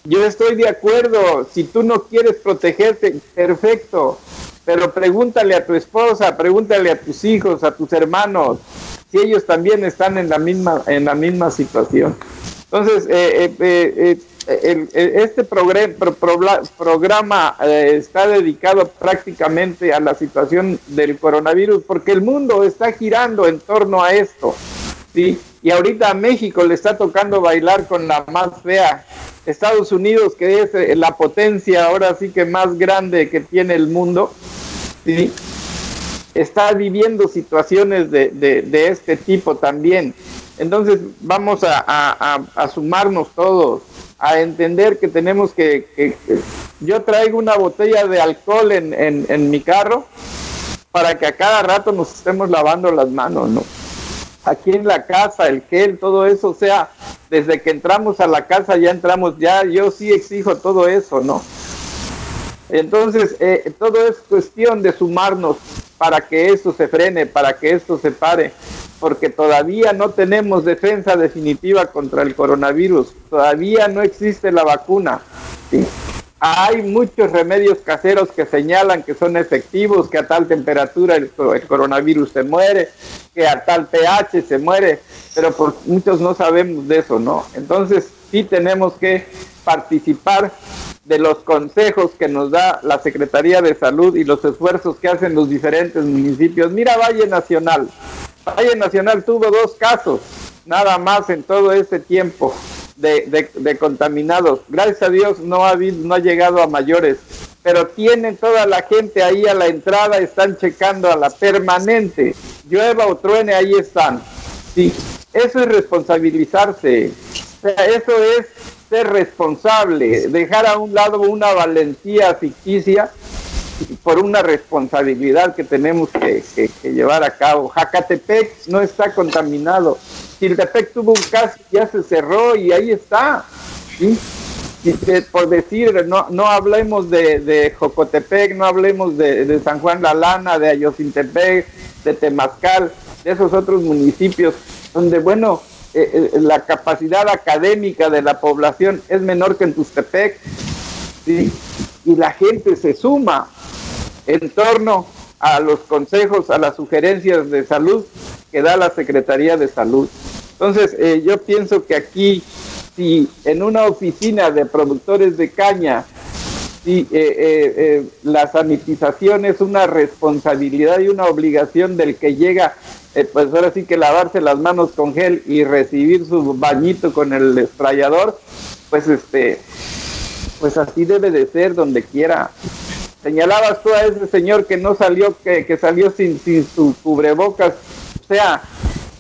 Yo estoy de acuerdo, si tú no quieres protegerte, perfecto, pero pregúntale a tu esposa, pregúntale a tus hijos, a tus hermanos, si ellos también están en la misma, en la misma situación. Entonces, eh, eh, eh, este programa está dedicado prácticamente a la situación del coronavirus porque el mundo está girando en torno a esto. ¿sí? Y ahorita a México le está tocando bailar con la más fea. Estados Unidos, que es la potencia ahora sí que más grande que tiene el mundo, ¿sí? Está viviendo situaciones de, de, este tipo también. Entonces vamos a, a, sumarnos todos, a entender que tenemos que, yo traigo una botella de alcohol en, en, mi carro para que a cada rato nos estemos lavando las manos, ¿no? Aquí en la casa, el gel, todo eso, o sea, desde que entramos a la casa ya entramos, ya yo sí exijo todo eso, ¿no? Entonces, eh, todo es cuestión de sumarnos para que esto se frene, para que esto se pare, porque todavía no tenemos defensa definitiva contra el coronavirus, todavía no existe la vacuna. Hay muchos remedios caseros que señalan que son efectivos, que a tal temperatura el, coronavirus se muere, que a tal pH se muere, pero por muchos no sabemos de eso, ¿no? Entonces sí tenemos que participar de los consejos que nos da la Secretaría de Salud y los esfuerzos que hacen los diferentes municipios. Mira Valle Nacional. Valle Nacional tuvo dos casos, nada más en todo este tiempo de, contaminados. Gracias a Dios no ha, no ha llegado a mayores, pero tienen toda la gente ahí a la entrada, están checando a la permanente. Llueva o truene, ahí están. Sí, eso es responsabilizarse. eso es ser responsable, dejar a un lado una valentía ficticia por una responsabilidad que tenemos que, que llevar a cabo. Jacatepec no está contaminado. Siltepec tuvo un caso, ya se cerró y ahí está. ¿sí? Y por decir, no, no hablemos de, de Jocotepec, no hablemos de, San Juan La Lana, de Ayocintepec, de Temazcal, de esos otros municipios, donde, bueno, eh, eh, la capacidad académica de la población es menor que en Tustepec, y la gente se suma en torno a los consejos, a las sugerencias de salud que da la Secretaría de Salud. Entonces, eh, yo pienso que aquí, si en una oficina de productores de caña, si eh, eh, la sanitización es una responsabilidad y una obligación del que llega, pues ahora sí que lavarse las manos con gel y recibir su bañito con el estrallador, pues este, pues así debe de ser donde quiera. Señalabas tú a ese señor que no salió, que, que salió sin, sin su cubrebocas, o sea,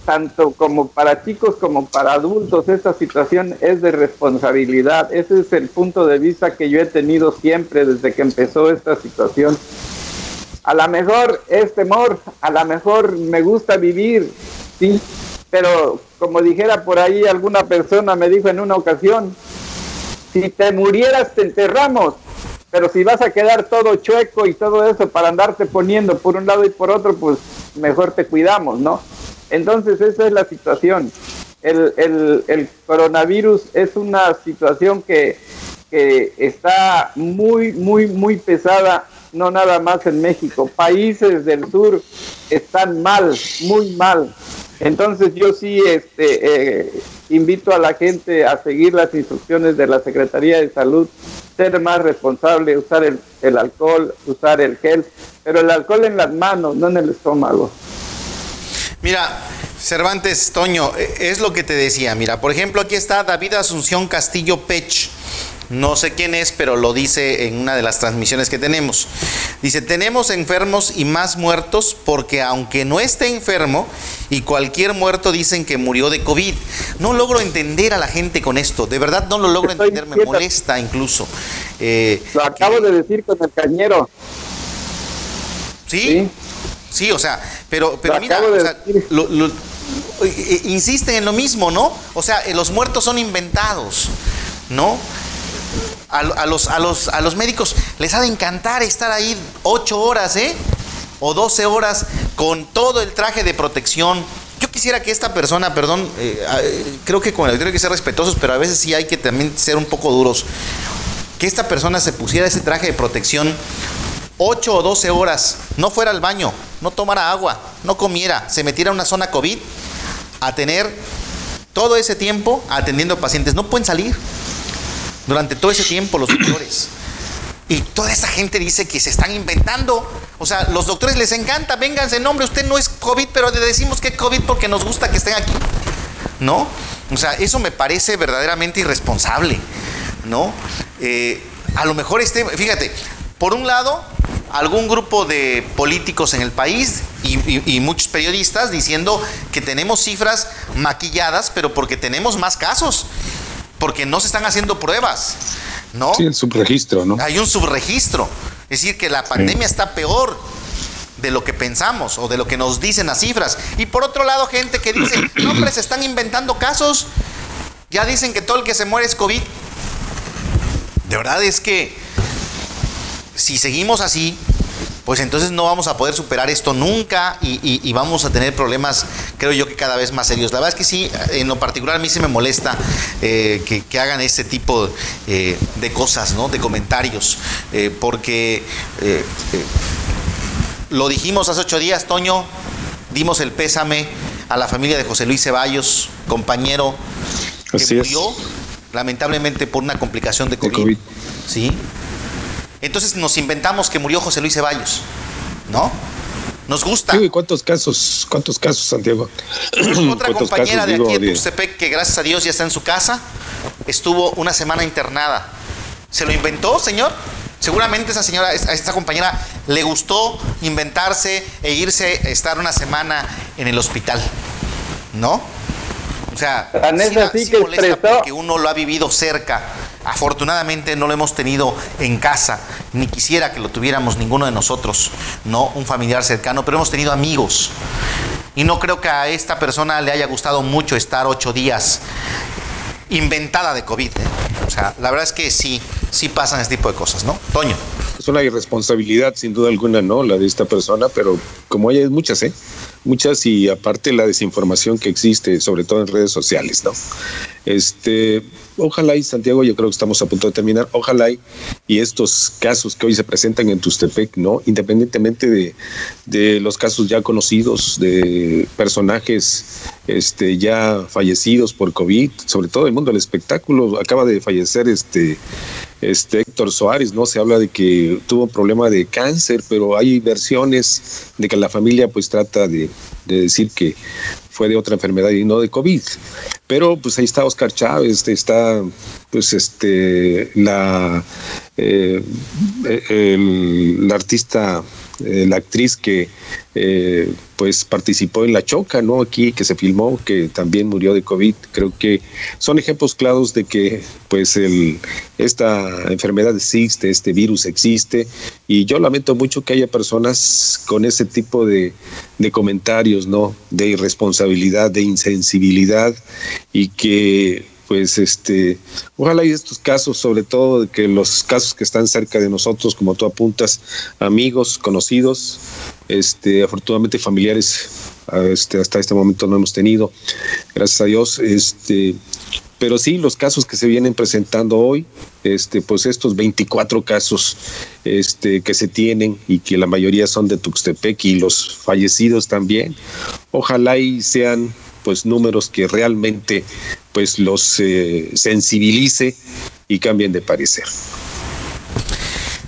tanto como para chicos como para adultos, esta situación es de responsabilidad. Ese es el punto de vista que yo he tenido siempre desde que empezó esta situación. A lo mejor es temor, a lo mejor me gusta vivir, sí, pero como dijera por ahí alguna persona me dijo en una ocasión, si te murieras te enterramos, pero si vas a quedar todo chueco y todo eso para andarte poniendo por un lado y por otro, pues mejor te cuidamos, ¿no? Entonces esa es la situación. El, coronavirus es una situación que, está muy, muy, muy pesada, no nada más en México. Países del sur están mal, muy mal. Entonces yo sí este, eh, invito a la gente a seguir las instrucciones de la Secretaría de Salud, ser más responsable, usar el, el alcohol, usar el gel, pero el alcohol en las manos, no en el estómago. Mira, Cervantes, Toño, e, es lo que te decía. Mira, por ejemplo, aquí está David Asunción Castillo Pech. No sé quién es, pero lo dice en una de las transmisiones que tenemos. Dice, tenemos enfermos y más muertos porque aunque no esté enfermo y cualquier muerto dicen que murió de COVID. No logro entender a la gente con esto. De verdad no lo logro entender, me molesta incluso. Eh, lo acabo de decir con el cañero. ¿Sí? Sí, o sea, pero, pero mira, insisten en lo mismo, ¿no? O sea, los muertos son inventados, ¿no? A, los, a, los, a los médicos les ha de encantar estar ahí ocho horas, ¿eh? O 12 horas con todo el traje de protección. Yo quisiera que esta persona, perdón, eh, eh, creo que con el hay que ser respetuosos, pero a veces sí hay que también ser un poco duros. Que esta persona se pusiera ese traje de protección 8 o 12 horas, no fuera al baño, no tomara agua, no comiera, se metiera a una zona COVID a tener todo ese tiempo atendiendo pacientes. No pueden salir durante todo ese tiempo los doctores. Y toda esa gente dice que se están inventando. O sea, los doctores les encanta, vénganse, nombre, usted no es COVID, pero le decimos que es COVID porque nos gusta que estén aquí. ¿No? O sea, eso me parece verdaderamente irresponsable. ¿No? Eh, a lo mejor este, fíjate, por un lado, algún grupo de políticos en el país y, muchos periodistas diciendo que tenemos cifras maquilladas, pero porque tenemos más casos. Porque no se están haciendo pruebas, ¿no? Sí, el subregistro, ¿no? Hay un subregistro. Es decir, que la pandemia está peor de lo que pensamos o de lo que nos dicen las cifras. Y por otro lado, gente que dice, no, hombre, se están inventando casos. Ya dicen que todo el que se muere es COVID. De verdad es que si seguimos así, pues entonces no vamos a poder superar esto nunca y, vamos a tener problemas, creo yo que cada vez más serios. La verdad es que sí, en lo particular a mí se me molesta eh, que, hagan este tipo eh, de cosas, ¿no? De comentarios, eh, porque lo dijimos hace ocho días, Toño, dimos el pésame a la familia de José Luis Ceballos, compañero que murió lamentablemente por una complicación de COVID. ¿Sí? Entonces nos inventamos que murió José Luis Ceballos, ¿no? Nos gusta. ¿Y cuántos casos, cuántos casos, Santiago? Otra compañera de aquí de Tuxtepec, que gracias a Dios ya está en su casa, estuvo una semana internada. ¿Se lo inventó, señor? Seguramente esa señora, a esta compañera le gustó inventarse e irse a estar una semana en el hospital, ¿no? O sea, sí, que molesta porque uno lo ha vivido cerca. Afortunadamente no lo hemos tenido en casa, ni quisiera que lo tuviéramos ninguno de nosotros, no un familiar cercano, pero hemos tenido amigos. Y no creo que a esta persona le haya gustado mucho estar ocho días inventada de COVID. ¿eh? O sea, la verdad es que sí, sí pasan este tipo de cosas, ¿no? Toño. Es una irresponsabilidad, sin duda alguna, ¿no? La de esta persona, pero como hay muchas, ¿eh? Muchas y aparte la desinformación que existe, sobre todo en redes sociales, ¿no? Este, ojalá y Santiago, yo creo que estamos a punto de terminar, ojalá y, estos casos que hoy se presentan en Tustepec, ¿no? Independientemente de, los casos ya conocidos, de personajes este, ya fallecidos por COVID, sobre todo el mundo del espectáculo, acaba de fallecer este, este Héctor Soares, ¿no? Se habla de que tuvo un problema de cáncer, pero hay versiones de que la familia pues trata de, de decir que fue de otra enfermedad y no de COVID. Pero pues ahí está Oscar Chávez, está pues este la, eh, la artista, eh, la actriz que eh, pues participó en La Choca, ¿no? Aquí que se filmó, que también murió de COVID. Creo que son ejemplos claros de que pues el, esta enfermedad existe, este virus existe y yo lamento mucho que haya personas con ese tipo de, de comentarios, ¿no? De irresponsabilidad, de insensibilidad y que pues este, ojalá y estos casos, sobre todo de que los casos que están cerca de nosotros, como tú apuntas, amigos, conocidos, este, afortunadamente familiares, este, hasta este momento no hemos tenido, gracias a Dios, este, pero sí los casos que se vienen presentando hoy, este, pues estos 24 casos este, que se tienen y que la mayoría son de Tuxtepec y los fallecidos también, ojalá y sean pues números que realmente pues los eh, sensibilice y cambien de parecer.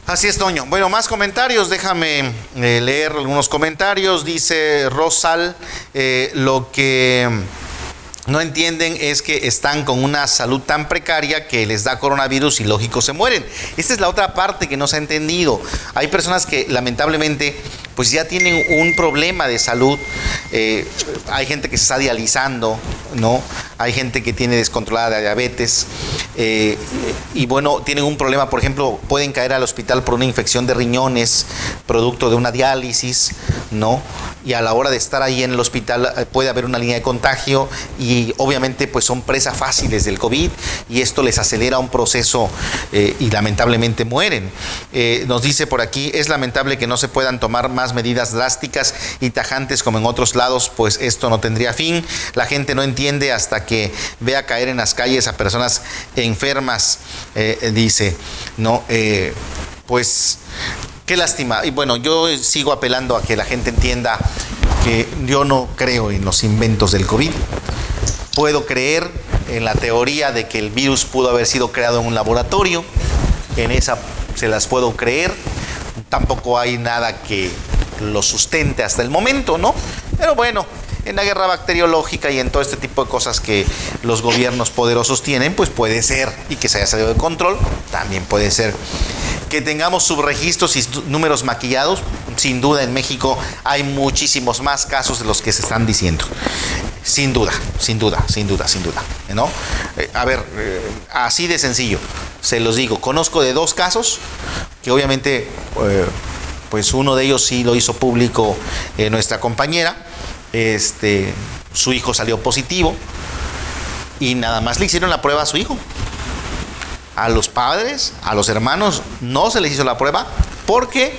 Así es, Toño. Bueno, más comentarios. Déjame eh, leer algunos comentarios. Dice Rosal eh, lo que no entienden es que están con una salud tan precaria que les da coronavirus y lógico se mueren. Esta es la otra parte que no se ha entendido. Hay personas que lamentablemente pues ya tienen un problema de salud. Eh, hay gente que se está dializando, ¿no? Hay gente que tiene descontrolada de diabetes. Eh, y bueno, tienen un problema, por ejemplo, pueden caer al hospital por una infección de riñones, producto de una diálisis, ¿no? Y a la hora de estar ahí en el hospital eh, puede haber una línea de contagio y obviamente pues son presas fáciles del COVID y esto les acelera un proceso y lamentablemente mueren. nos dice por aquí, es lamentable que no se puedan tomar más medidas drásticas y tajantes como en otros lados, pues esto no tendría fin. La gente no entiende hasta que vea caer en las calles a personas enfermas, eh, dice, ¿no? Eh, pues qué lástima. Y bueno, yo sigo apelando a que la gente entienda que yo no creo en los inventos del COVID. Puedo creer en la teoría de que el virus pudo haber sido creado en un laboratorio. En esa se las puedo creer. Tampoco hay nada que lo sustente hasta el momento, ¿no? Pero bueno, en la guerra bacteriológica y en todo este tipo de cosas que los gobiernos poderosos tienen, pues puede ser, y que se haya salido de control, también puede ser. Que tengamos subregistros y números maquillados, sin duda en México hay muchísimos más casos de los que se están diciendo. Sin duda, sin duda, sin duda, sin duda. ¿no? Eh, a ver, eh, así de sencillo, se los digo. Conozco de dos casos que obviamente, eh, pues uno de ellos sí lo hizo público nuestra compañera. Este, su hijo salió positivo y nada más le hicieron la prueba a su hijo. A los padres, a los hermanos, no se les hizo la prueba porque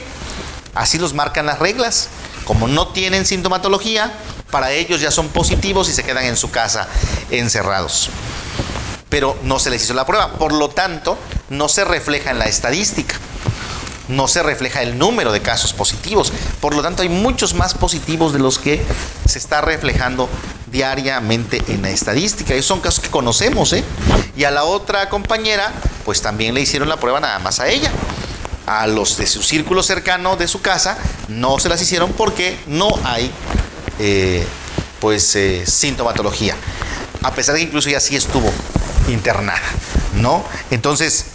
así los marcan las reglas. Como no tienen sintomatología, para ellos ya son positivos y se quedan en su casa encerrados. Pero no se les hizo la prueba, por lo tanto, no se refleja en la estadística. No se refleja el número de casos positivos. Por lo tanto, hay muchos más positivos de los que se está reflejando diariamente en la estadística. Esos son casos que conocemos, ¿eh? Y a la otra compañera, pues también le hicieron la prueba nada más a ella. A los de su círculo cercano de su casa no se las hicieron porque no hay eh, pues eh, sintomatología, a pesar de que incluso ya sí estuvo internada, ¿no? Entonces,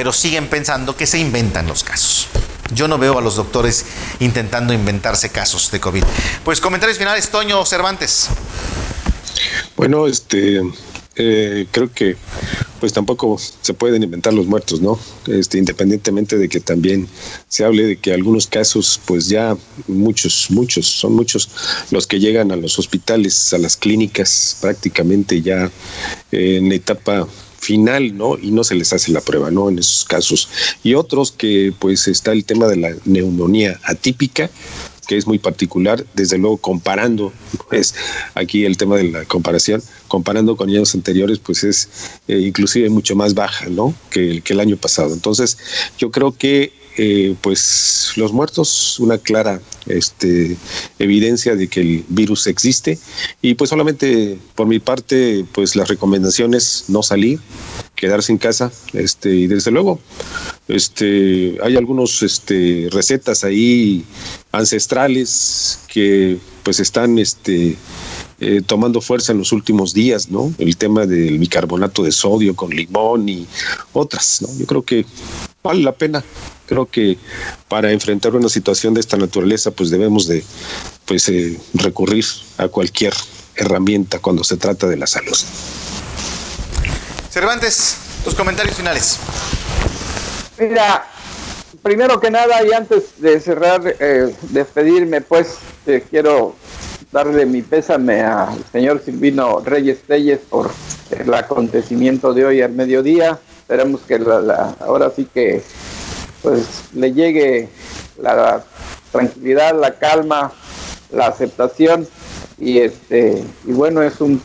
pero siguen pensando que se inventan los casos. Yo no veo a los doctores intentando inventarse casos de COVID. Pues comentarios finales, Toño Cervantes. Bueno, este, eh, creo que pues tampoco se pueden inventar los muertos, ¿no? Este, independientemente de que también se hable de que algunos casos, pues ya muchos, muchos, son muchos los que llegan a los hospitales, a las clínicas, prácticamente ya en etapa final, ¿no? Y no se les hace la prueba, ¿no? En esos casos. Y otros que, pues, está el tema de la neumonía atípica, que es muy particular, desde luego comparando, pues aquí el tema de la comparación, comparando con años anteriores, pues es eh, inclusive mucho más baja, ¿no? Que, que el año pasado. Entonces, yo creo que eh, pues los muertos, una clara este, evidencia de que el virus existe y pues solamente por mi parte, pues las recomendaciones no salir, quedarse en casa, este, y desde luego, este, hay algunos este, recetas ahí ancestrales que pues están este, eh, tomando fuerza en los últimos días, ¿no? El tema del bicarbonato de sodio con limón y otras, ¿no? Yo creo que vale la pena creo que para enfrentar una situación de esta naturaleza, pues debemos de pues, eh, recurrir a cualquier herramienta cuando se trata de la salud. Cervantes, tus comentarios finales. Mira, primero que nada y antes de cerrar, eh, despedirme, pues quiero darle mi pésame al señor Silvino Reyes Telles por el acontecimiento de hoy al mediodía. Esperemos que la, ahora sí que pues le llegue la tranquilidad, la calma, la aceptación y este y bueno es un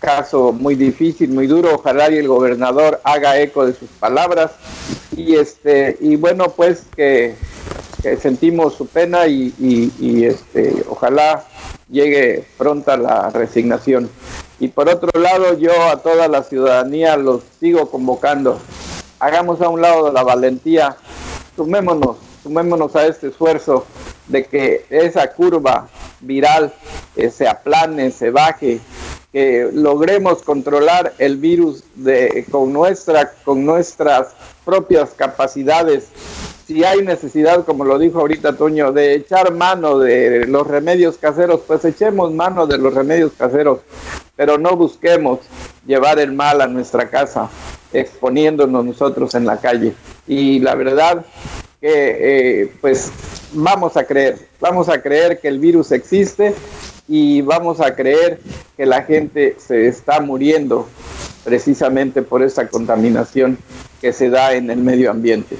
caso muy difícil, muy duro. Ojalá y el gobernador haga eco de sus palabras y este y bueno pues que, sentimos su pena y, y, este ojalá llegue pronta la resignación. Y por otro lado yo a toda la ciudadanía los sigo convocando. Hagamos a un lado la valentía sumémonos, sumémonos a este esfuerzo de que esa curva viral eh, se aplane, se baje, que logremos controlar el virus de, con, nuestra, con nuestras propias capacidades. Si hay necesidad, como lo dijo ahorita Toño, de echar mano de los remedios caseros, pues echemos mano de los remedios caseros, pero no busquemos llevar el mal a nuestra casa, exponiéndonos nosotros en la calle. Y la verdad que eh, pues vamos a creer, vamos a creer que el virus existe y vamos a creer que la gente se está muriendo precisamente por esa contaminación que se da en el medio ambiente.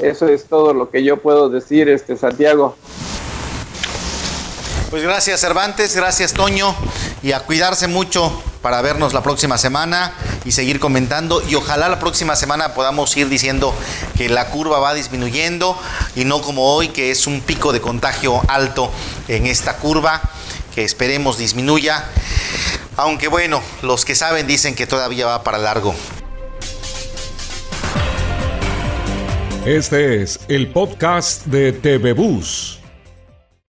Eso es todo lo que yo puedo decir, este Santiago. Pues gracias Cervantes, gracias Toño y a cuidarse mucho para vernos la próxima semana y seguir comentando y ojalá la próxima semana podamos ir diciendo que la curva va disminuyendo y no como hoy que es un pico de contagio alto en esta curva que esperemos disminuya. Aunque bueno, los que saben dicen que todavía va para largo. Este es el podcast de TV Bus.